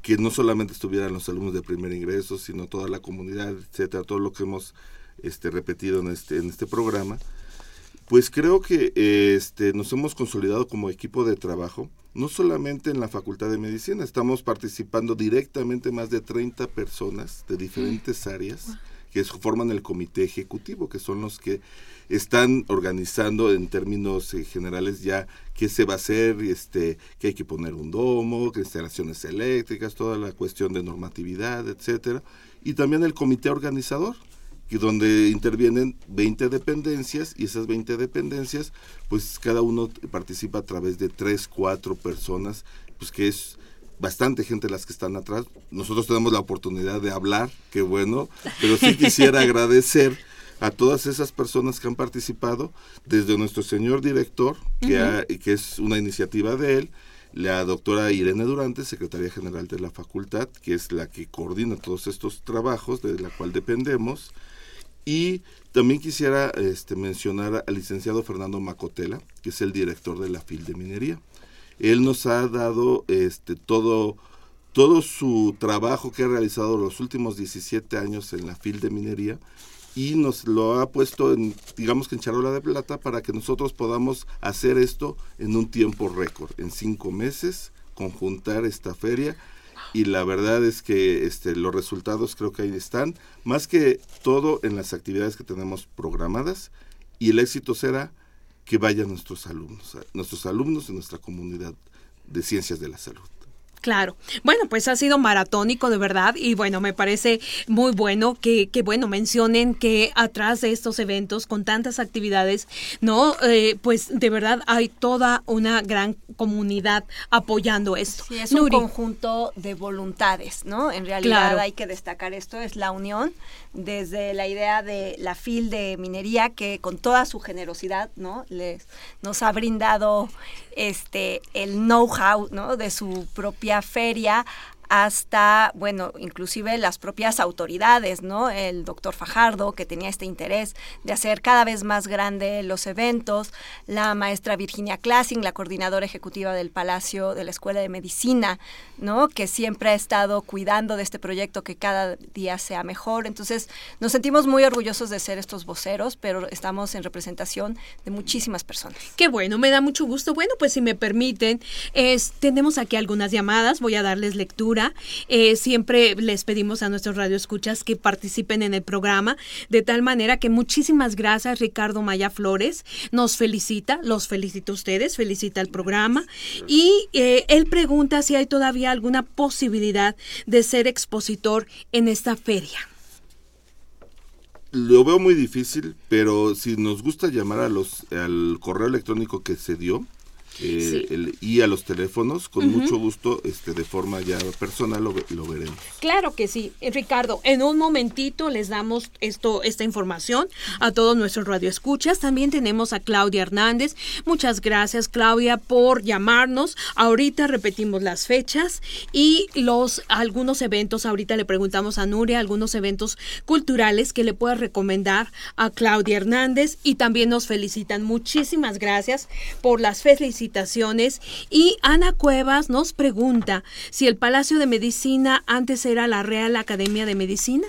que no solamente estuvieran los alumnos de primer ingreso, sino toda la comunidad, etcétera, todo lo que hemos este, repetido en este, en este programa. Pues creo que este, nos hemos consolidado como equipo de trabajo, no solamente en la Facultad de Medicina, estamos participando directamente más de 30 personas de diferentes áreas que forman el comité ejecutivo, que son los que están organizando en términos eh, generales ya qué se va a hacer, este, que hay que poner un domo, que instalaciones eléctricas, toda la cuestión de normatividad, etcétera, y también el comité organizador, que donde intervienen 20 dependencias y esas 20 dependencias, pues cada uno participa a través de 3, 4 personas, pues que es bastante gente las que están atrás. Nosotros tenemos la oportunidad de hablar, qué bueno, pero sí quisiera agradecer a todas esas personas que han participado, desde nuestro señor director, que, que es una iniciativa de él, la doctora Irene Durante, secretaria general de la facultad, que es la que coordina todos estos trabajos, de la cual dependemos, y también quisiera este, mencionar al licenciado Fernando Macotela, que es el director de la FIL de Minería. Él nos ha dado este, todo, todo su trabajo que ha realizado los últimos 17 años en la FIL de minería y nos lo ha puesto en, digamos que en charola de plata para que nosotros podamos hacer esto en un tiempo récord, en cinco meses, conjuntar esta feria y la verdad es que este, los resultados creo que ahí están, más que todo en las actividades que tenemos programadas y el éxito será que vayan nuestros alumnos, nuestros alumnos de nuestra comunidad de ciencias de la salud. Claro. Bueno, pues ha sido maratónico de verdad y bueno, me parece muy bueno que, que bueno, mencionen que atrás de estos eventos con tantas actividades, ¿no? Eh, pues de verdad hay toda una gran comunidad apoyando esto. Sí, es un conjunto de voluntades, ¿no? En realidad hay que destacar esto, es la unión desde la idea de la FIL de minería que con toda su generosidad, ¿no? Les, nos ha brindado este el know-how, ¿no? De su propia feria hasta, bueno, inclusive las propias autoridades, ¿no? El doctor Fajardo, que tenía este interés de hacer cada vez más grande los eventos, la maestra Virginia Classing, la coordinadora ejecutiva del Palacio de la Escuela de Medicina, ¿no? Que siempre ha estado cuidando de este proyecto que cada día sea mejor. Entonces, nos sentimos muy orgullosos de ser estos voceros, pero estamos en representación de muchísimas personas. Qué bueno, me da mucho gusto. Bueno, pues si me permiten, es, tenemos aquí algunas llamadas, voy a darles lectura cultura. Eh, siempre les pedimos a nuestros radioescuchas que participen en el programa, de tal manera que muchísimas gracias, Ricardo Maya Flores. Nos felicita, los felicito a ustedes, felicita el programa. Y eh, él pregunta si hay todavía alguna posibilidad de ser expositor en esta feria. Lo veo muy difícil, pero si nos gusta llamar a los al correo electrónico que se dio, eh, y a los teléfonos, con mucho gusto, este, de forma ya personal lo, lo, veremos. Claro que sí, eh, Ricardo. En un momentito les damos esto, esta información a todos nuestros radioescuchas. También tenemos a Claudia Hernández. Muchas gracias, Claudia, por llamarnos. Ahorita repetimos las fechas y los algunos eventos. Ahorita le preguntamos a Nuria algunos eventos culturales que le pueda recomendar a Claudia Hernández y también nos felicitan. Muchísimas gracias por las felicitaciones y Ana Cuevas nos pregunta si el Palacio de Medicina antes era la Real Academia de Medicina.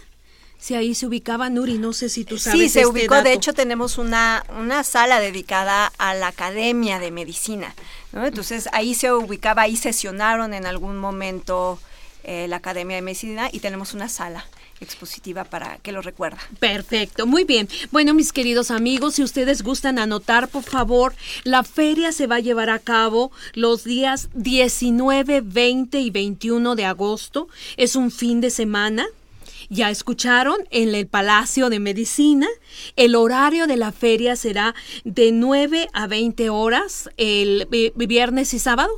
Si ahí se ubicaba Nuri, no sé si tú sabes. Sí, se este ubicó. De hecho, tenemos una, una sala dedicada a la Academia de Medicina. Entonces, ahí se ubicaba, ahí sesionaron en algún momento eh, la Academia de Medicina y tenemos una sala expositiva para que lo recuerda. Perfecto, muy bien. Bueno, mis queridos amigos, si ustedes gustan anotar, por favor, la feria se va a llevar a cabo los días 19, 20 y 21 de agosto. Es un fin de semana. Ya escucharon en el Palacio de Medicina. El horario de la feria será de 9 a 20 horas el eh, viernes y sábado.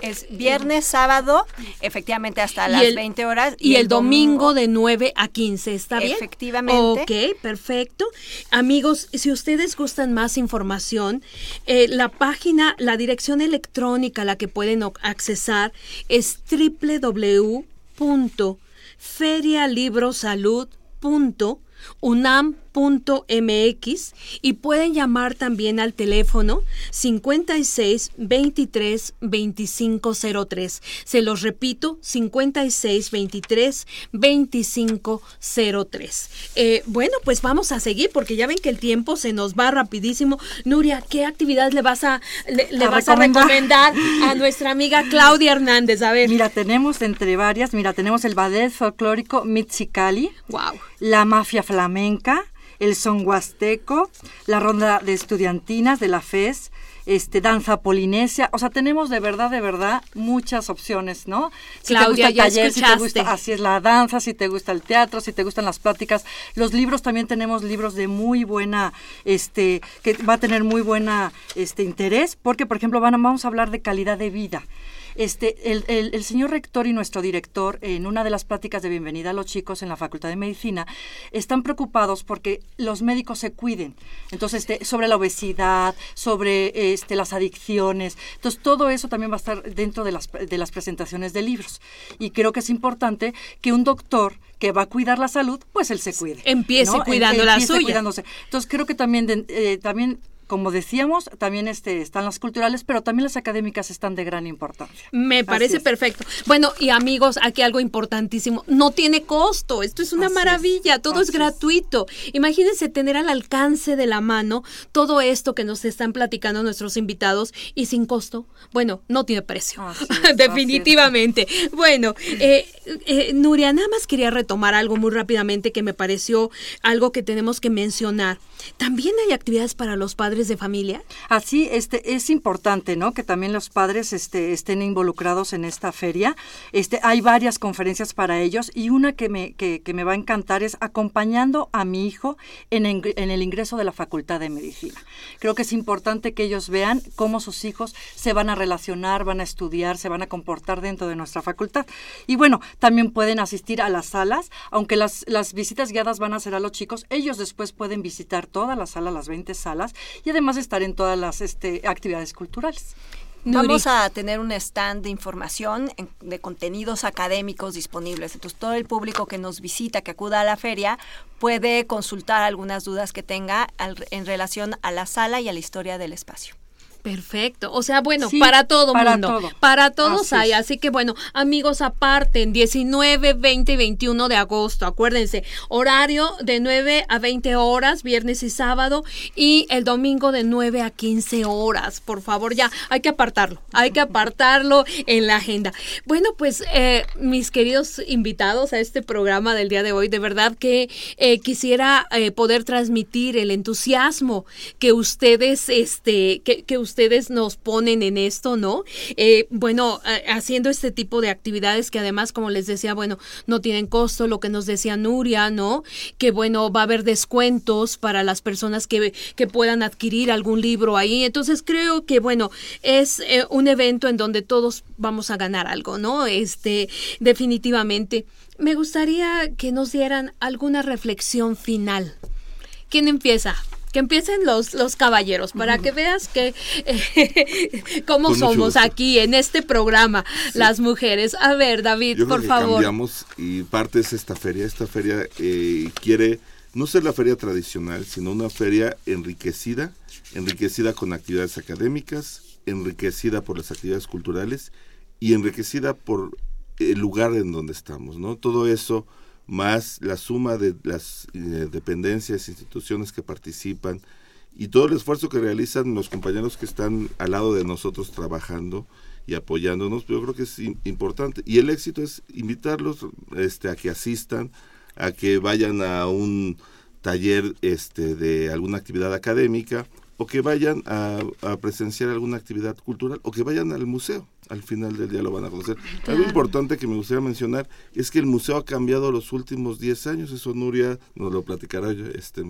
Es viernes, sábado, efectivamente hasta las 20 horas. Y, el, domingo, de 9 a 15, ¿está bien? Efectivamente. Ok, perfecto. Amigos, si ustedes gustan más información, eh, la página, la dirección electrónica a la que pueden accesar es www.ferialibrosalud.com unam.mx y pueden llamar también al teléfono 56 23 25 03. Se los repito, 56 23 25 03. Eh, bueno, pues vamos a seguir porque ya ven que el tiempo se nos va rapidísimo. Nuria, ¿qué actividad le vas a, le, vas recomendar? a recomendar a nuestra amiga Claudia Hernández? A ver. Mira, tenemos entre varias, mira, tenemos el ballet folclórico Mitsicali. Wow. La mafia flamenca, el son huasteco, la ronda de estudiantinas de la FES, este, danza polinesia, o sea, tenemos de verdad, de verdad muchas opciones, ¿no? Si te gusta el taller, si te gusta, así es la danza, si te gusta el teatro, si te gustan las pláticas, los libros también tenemos libros de muy buena, este, que va a tener muy buena, este, interés, porque por ejemplo van vamos a hablar de calidad de vida. Este, el, el, señor rector y nuestro director, en una de las pláticas de bienvenida a los chicos en la Facultad de Medicina, están preocupados porque los médicos se cuiden. Entonces, este, sobre la obesidad, sobre este, las adicciones. Entonces, todo eso también va a estar dentro de las, de las presentaciones de libros. Y creo que es importante que un doctor que va a cuidar la salud, pues él se cuide. Empiece cuidando la suya. Cuidándose. Entonces, creo que también, eh, también como decíamos, también este, están las culturales, pero también las académicas están de gran importancia. Me parece perfecto. Bueno, y amigos, aquí algo importantísimo, no tiene costo, esto es una maravilla, todo es gratuito. Imagínense tener al alcance de la mano todo esto que nos están platicando nuestros invitados y sin costo. Bueno, no tiene precio, definitivamente. Bueno, eh, eh, Nuria, nada más quería retomar algo muy rápidamente que me pareció algo que tenemos que mencionar. También hay actividades para los padres de familia. Así, este, es importante, ¿no? Que también los padres este, estén involucrados en esta feria. Este, hay varias conferencias para ellos y una que me, que, me va a encantar es acompañando a mi hijo en, en el ingreso de la Facultad de Medicina. Creo que es importante que ellos vean cómo sus hijos se van a relacionar, van a estudiar, se van a comportar dentro de nuestra facultad. Y bueno, también pueden asistir a las salas, aunque las, las visitas guiadas van a ser a los chicos, ellos después pueden visitar toda la sala, las 20 salas, y además estar en todas las este, actividades culturales. Vamos a tener un stand de información de contenidos académicos disponibles. Entonces, todo el público que nos visita, que acuda a la feria, puede consultar algunas dudas que tenga en relación a la sala y a la historia del espacio. Perfecto. O sea, bueno, para todo para mundo. todo. Para todos Así hay. Así que bueno, amigos, aparten 19, 20 y 21 de agosto. Acuérdense, horario de 9 a 20 horas, viernes y sábado, y el domingo de 9 a 15 horas. Por favor, ya hay que apartarlo. Hay que apartarlo en la agenda. Bueno, pues eh, mis queridos invitados a este programa del día de hoy, de verdad que eh, quisiera eh, poder transmitir el entusiasmo que ustedes, este, que, que ustedes nos ponen en esto, ¿no? Eh, bueno, haciendo este tipo de actividades que además, como les decía, bueno, no tienen costo, lo que nos decía Nuria, ¿no? Que bueno, va a haber descuentos para las personas que, que puedan adquirir algún libro ahí. Entonces creo que, bueno, es eh, un evento en donde todos vamos a ganar algo, ¿no? Este, definitivamente. Me gustaría que nos dieran alguna reflexión final. ¿Quién empieza? Que empiecen los, los caballeros, para que veas que eh, cómo somos aquí en este programa, las mujeres. A ver, David, Yo creo por que favor. cambiamos y parte es esta feria. Esta feria eh, quiere no ser la feria tradicional, sino una feria enriquecida, enriquecida con actividades académicas, enriquecida por las actividades culturales y enriquecida por el lugar en donde estamos, ¿no? Todo eso más la suma de las eh, dependencias, instituciones que participan y todo el esfuerzo que realizan los compañeros que están al lado de nosotros trabajando y apoyándonos, yo creo que es im- importante. Y el éxito es invitarlos este, a que asistan, a que vayan a un taller este, de alguna actividad académica o que vayan a presenciar alguna actividad cultural o que vayan al museo. Al final del día lo van a conocer. Algo importante que me gustaría mencionar es que el museo ha cambiado los últimos 10 años. Eso Nuria nos lo platicará este,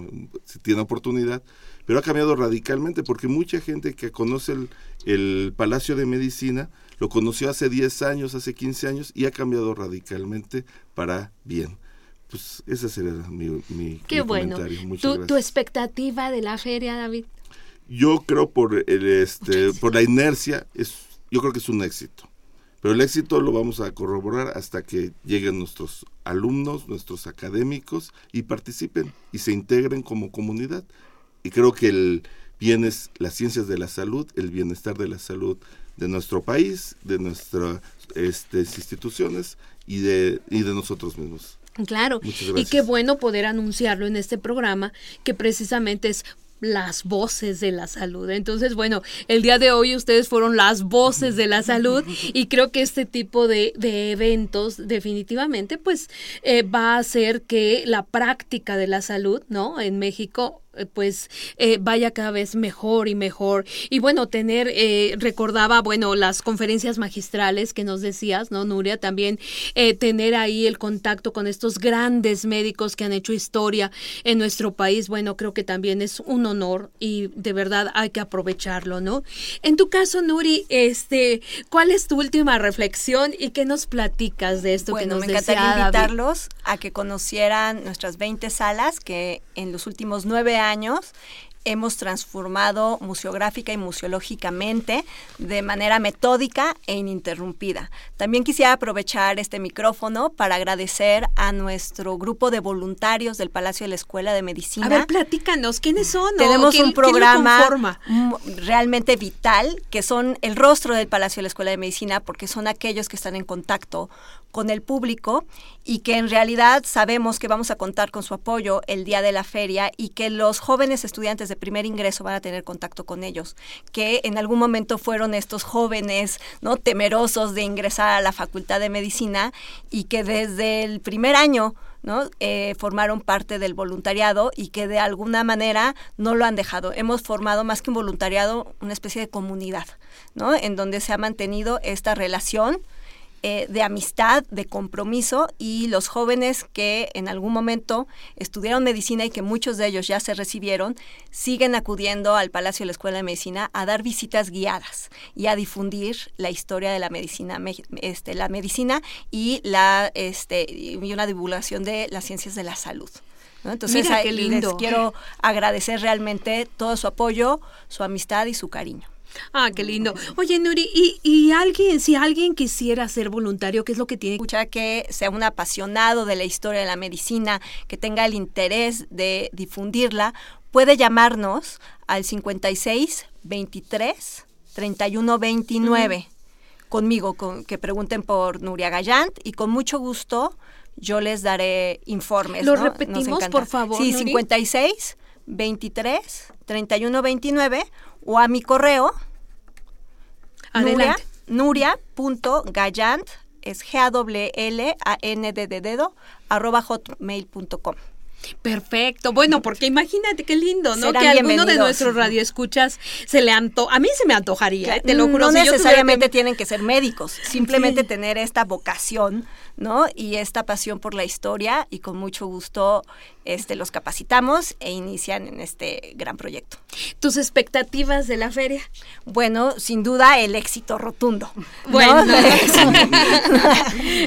si tiene oportunidad. Pero ha cambiado radicalmente porque mucha gente que conoce el, el Palacio de Medicina lo conoció hace 10 años, hace 15 años y ha cambiado radicalmente para bien. Pues ese sería mi, mi, Qué mi bueno. comentario. Muchas ¿Tu, tu expectativa de la feria, David? Yo creo por el este por la inercia es yo creo que es un éxito. Pero el éxito lo vamos a corroborar hasta que lleguen nuestros alumnos, nuestros académicos y participen y se integren como comunidad. Y creo que el bien es las ciencias de la salud, el bienestar de la salud de nuestro país, de nuestras este, instituciones y de, y de nosotros mismos. Claro, y qué bueno poder anunciarlo en este programa que precisamente es las voces de la salud. Entonces, bueno, el día de hoy ustedes fueron las voces de la salud y creo que este tipo de, de eventos definitivamente pues eh, va a hacer que la práctica de la salud, ¿no? En México pues eh, vaya cada vez mejor y mejor. Y bueno, tener, eh, recordaba, bueno, las conferencias magistrales que nos decías, ¿no, Nuria? También eh, tener ahí el contacto con estos grandes médicos que han hecho historia en nuestro país, bueno, creo que también es un honor y de verdad hay que aprovecharlo, ¿no? En tu caso, Nuri, este, ¿cuál es tu última reflexión y qué nos platicas de esto Bueno, que nos me encantaría invitarlos a que conocieran nuestras 20 salas que en los últimos nueve años hemos transformado museográfica y museológicamente de manera metódica e ininterrumpida. También quisiera aprovechar este micrófono para agradecer a nuestro grupo de voluntarios del Palacio de la Escuela de Medicina. A ver, platícanos, ¿quiénes son? Tenemos un programa realmente vital, que son el rostro del Palacio de la Escuela de Medicina, porque son aquellos que están en contacto con el público y que en realidad sabemos que vamos a contar con su apoyo el día de la feria y que los jóvenes estudiantes de primer ingreso van a tener contacto con ellos, que en algún momento fueron estos jóvenes no temerosos de ingresar a la Facultad de Medicina y que desde el primer año ¿no? Eh, formaron parte del voluntariado y que de alguna manera no lo han dejado. Hemos formado más que un voluntariado, una especie de comunidad, ¿no? En donde se ha mantenido esta relación eh, de amistad, de compromiso y los jóvenes que en algún momento estudiaron medicina y que muchos de ellos ya se recibieron, siguen acudiendo al Palacio de la Escuela de Medicina a dar visitas guiadas y a difundir la historia de la medicina, me- este, la medicina y la este y una divulgación de las ciencias de la salud. ¿no? Entonces Mira qué les lindo. quiero agradecer realmente todo su apoyo, su amistad y su cariño. Ah, qué lindo. Oye, Nuri, ¿y, y alguien, si alguien quisiera ser voluntario, qué es lo que tiene? Escucha que sea un apasionado de la historia de la medicina, que tenga el interés de difundirla, puede llamarnos al 56 23 31 29 conmigo, con, que pregunten por Nuria Gallant y con mucho gusto yo les daré informes. Lo repetimos, por favor, Sí, Nuri. 56 23 31 29 o a mi correo Adelante. Nuria, nuria.gallant es g a w l a n d de dedo arroba hotmail.com. Perfecto. Bueno, porque imagínate qué lindo, ¿no? Serán que alguno de nuestros radioescuchas se le anto, a mí se me antojaría, ¿eh? te lo juro. no si yo tuviera necesariamente que- tienen que ser médicos, simplemente Sí. tener esta vocación, ¿no? Y esta pasión por la historia y con mucho gusto este los capacitamos e inician en este gran proyecto. tus expectativas de la feria. Bueno, sin duda el éxito rotundo. ¿no? Bueno,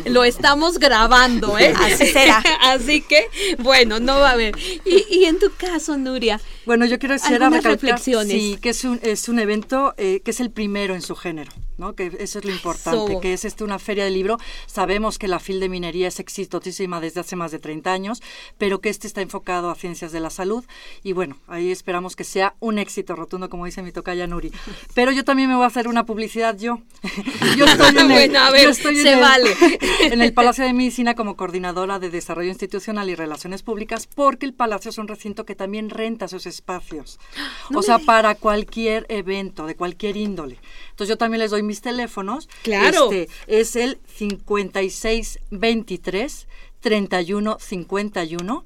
lo estamos grabando, ¿eh? Así será. Así que, bueno, no va a haber. Y, y en tu caso, Nuria, Bueno, yo quiero hacer reflexiones. sí, que es un, es un evento eh, que es el primero en su género, ¿no? Que eso es lo importante, que es este una feria de libro. Sabemos que la FIL de minería es exitosísima desde hace más de 30 años, pero que este está enfocado a ciencias de la salud y bueno, ahí esperamos que sea un éxito rotundo, como dice mi tocaya Nuri. Pero yo también me voy a hacer una publicidad yo. yo estoy en el, Bueno, a ver, yo estoy en se el- vale. en el Palacio de Medicina como coordinadora de Desarrollo Institucional y Relaciones Públicas, porque el Palacio es un recinto que también renta sus espacios. No o sea, para cualquier evento, de cualquier índole. Entonces yo también les doy mis teléfonos. Claro. Este, es el 5623 3151.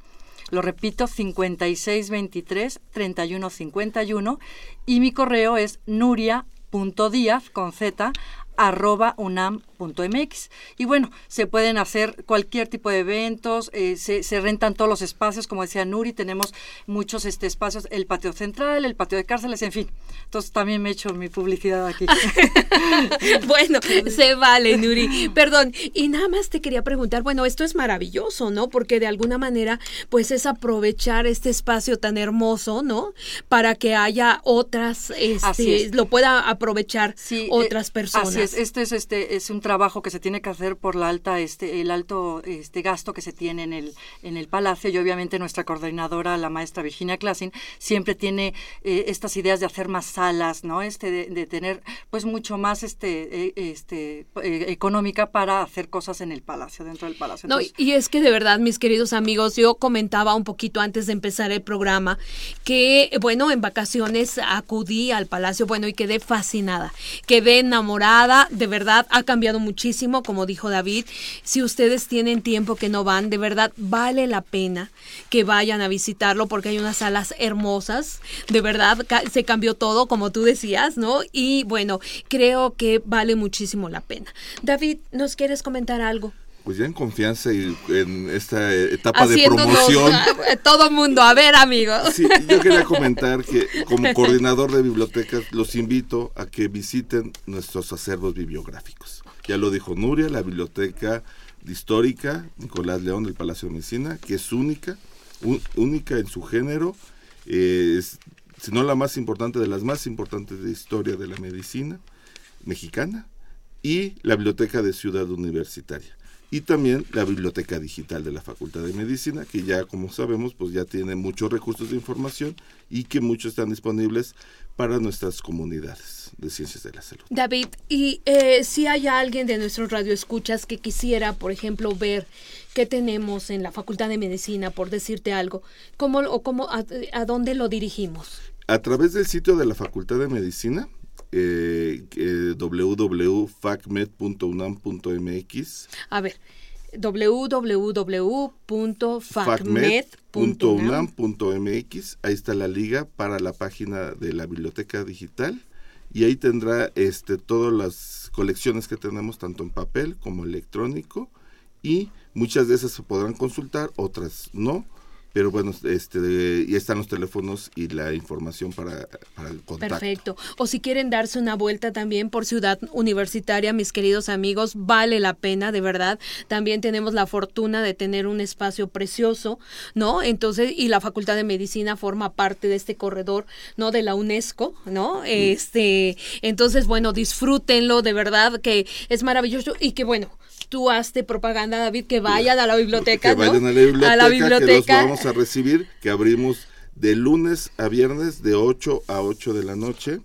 Lo repito, 5623 3151. Y mi correo es nuria.diaz con z arroba unam.mx. Y bueno, se pueden hacer cualquier tipo de eventos, eh, se, se rentan todos los espacios, como decía Nuri, tenemos muchos este, espacios, el patio central, el patio de cárceles, en fin. Entonces también me he hecho mi publicidad aquí. bueno, se vale, Nuri. Perdón, y nada más te quería preguntar, bueno, esto es maravilloso, ¿no? Porque de alguna manera, pues es aprovechar este espacio tan hermoso, ¿no? Para que haya otras, Así este, es. lo pueda aprovechar Sí, otras eh, personas. Así es, este es este es un trabajo que se tiene que hacer por la alta este el alto este gasto que se tiene en el en el palacio y obviamente nuestra coordinadora la maestra Virginia Klassin siempre tiene eh, estas ideas de hacer más salas, ¿no? Este de, de tener pues mucho más este eh, este eh, económica para hacer cosas en el palacio, dentro del palacio. No, y es que de verdad, mis queridos amigos, yo comentaba un poquito antes de empezar el programa que, bueno, en vacaciones acudí al palacio, bueno, y quedé fascinada, quedé enamorada, de verdad, ha cambiado muchísimo, como dijo David. Si ustedes tienen tiempo que no van, de verdad, vale la pena que vayan a visitarlo porque hay unas salas hermosas, de verdad, se cambió todo, como tú decías, ¿no? Y bueno, creo que vale muchísimo la pena. David, ¿nos quieres comentar algo? Pues ya en confianza y en esta etapa de promoción. todo mundo, a ver amigos. Sí, yo quería comentar que como coordinador de bibliotecas los invito a que visiten nuestros acervos bibliográficos. Ya lo dijo Nuria, la biblioteca histórica Nicolás León del Palacio de Medicina, que es única, un- única en su género, eh, es, si no la más importante de las más importantes de historia de la medicina mexicana, y la biblioteca de Ciudad Universitaria y también la biblioteca digital de la Facultad de Medicina, que ya como sabemos, pues ya tiene muchos recursos de información y que muchos están disponibles para nuestras comunidades de ciencias de la salud. David, y eh, si hay alguien de nuestros radioescuchas que quisiera, por ejemplo, ver qué tenemos en la Facultad de Medicina, por decirte algo, ¿cómo, o cómo, a, a dónde lo dirigimos? A través del sitio de la Facultad de Medicina, eh, eh, www.facmed.unam.mx, A ver, www.facmed.unam. facmed.unam.mx, ahí está la liga para la página de la biblioteca digital. Y ahí tendrá este todas las colecciones que tenemos tanto en papel como electrónico. Y muchas de esas se podrán consultar, otras no, pero bueno, este, y están los teléfonos y la información para, para el contacto. Perfecto. O si quieren darse una vuelta también por Ciudad Universitaria, mis queridos amigos, vale la pena, de verdad. También tenemos la fortuna de tener un espacio precioso, ¿no? Entonces, y la Facultad de Medicina forma parte de este corredor, ¿no? De la UNESCO, ¿no? Este, entonces, bueno, disfrútenlo, de verdad, que es maravilloso y que bueno, tú hazte propaganda, David, que vayan a la biblioteca, que vayan a la biblioteca, a la biblioteca. que los vamos a recibir, que abrimos de lunes a viernes de 8 a 8 de la noche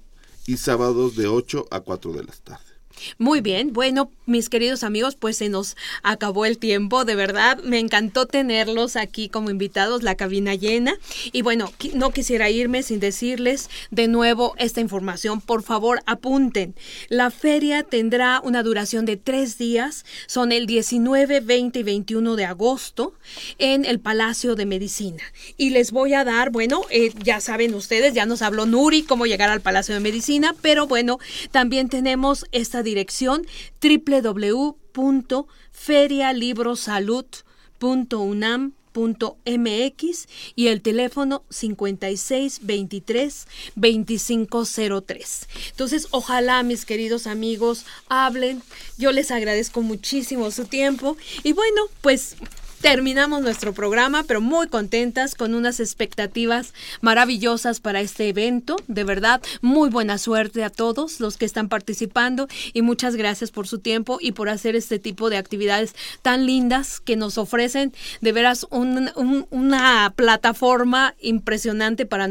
y sábados de 8 a 4 de la tarde. Muy bien, bueno, mis queridos amigos, pues se nos acabó el tiempo, de verdad, me encantó tenerlos aquí como invitados, la cabina llena. Y bueno, no quisiera irme sin decirles de nuevo esta información, por favor apunten. La feria tendrá una duración de tres días, son el 19, 20 y 21 de agosto en el Palacio de Medicina. Y les voy a dar, bueno, eh, ya saben ustedes, ya nos habló Nuri cómo llegar al Palacio de Medicina, pero bueno, también tenemos esta dirección www.ferialibrosalud.unam.mx y el teléfono 5623 2503. Entonces, ojalá mis queridos amigos hablen. Yo les agradezco muchísimo su tiempo y bueno, pues terminamos nuestro programa, pero muy contentas, con unas expectativas maravillosas para este evento. De verdad, muy buena suerte a todos los que están participando y muchas gracias por su tiempo y por hacer este tipo de actividades tan lindas que nos ofrecen de veras una plataforma impresionante para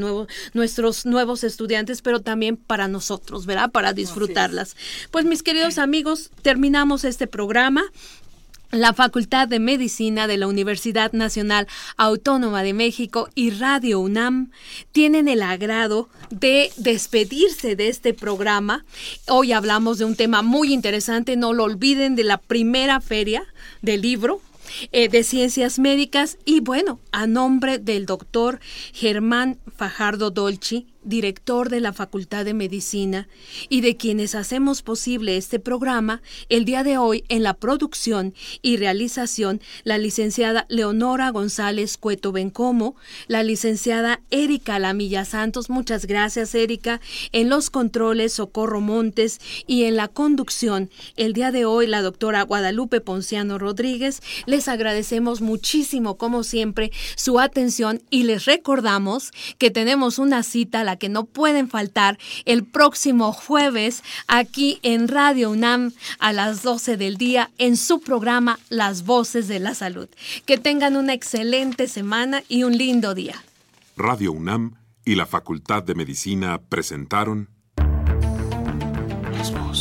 nuestros nuevos estudiantes, pero también para nosotros, ¿verdad? Para disfrutarlas. Pues mis queridos amigos, terminamos este programa. La Facultad de Medicina de la Universidad Nacional Autónoma de México y Radio UNAM tienen el agrado de despedirse de este programa. Hoy hablamos de un tema muy interesante, no lo olviden, de la primera feria del libro eh, de Ciencias Médicas y bueno, a nombre del doctor Germán Fajardo Dolci, director de la Facultad de Medicina, y de quienes hacemos posible este programa, el día de hoy en la producción y realización, la licenciada Leonora González Cueto Bencomo, la licenciada Erika Lamilla Santos, muchas gracias Erika, en los controles Socorro Montes. Y en la conducción, el día de hoy la doctora Guadalupe Ponciano Rodríguez, les agradecemos muchísimo, como siempre, su atención y les recordamos que tenemos una cita que no pueden faltar el próximo jueves aquí en Radio UNAM a las 12 del día en su programa Las Voces de la Salud. Que tengan una excelente semana y un lindo día. Radio UNAM y la Facultad de Medicina presentaron Las Voces.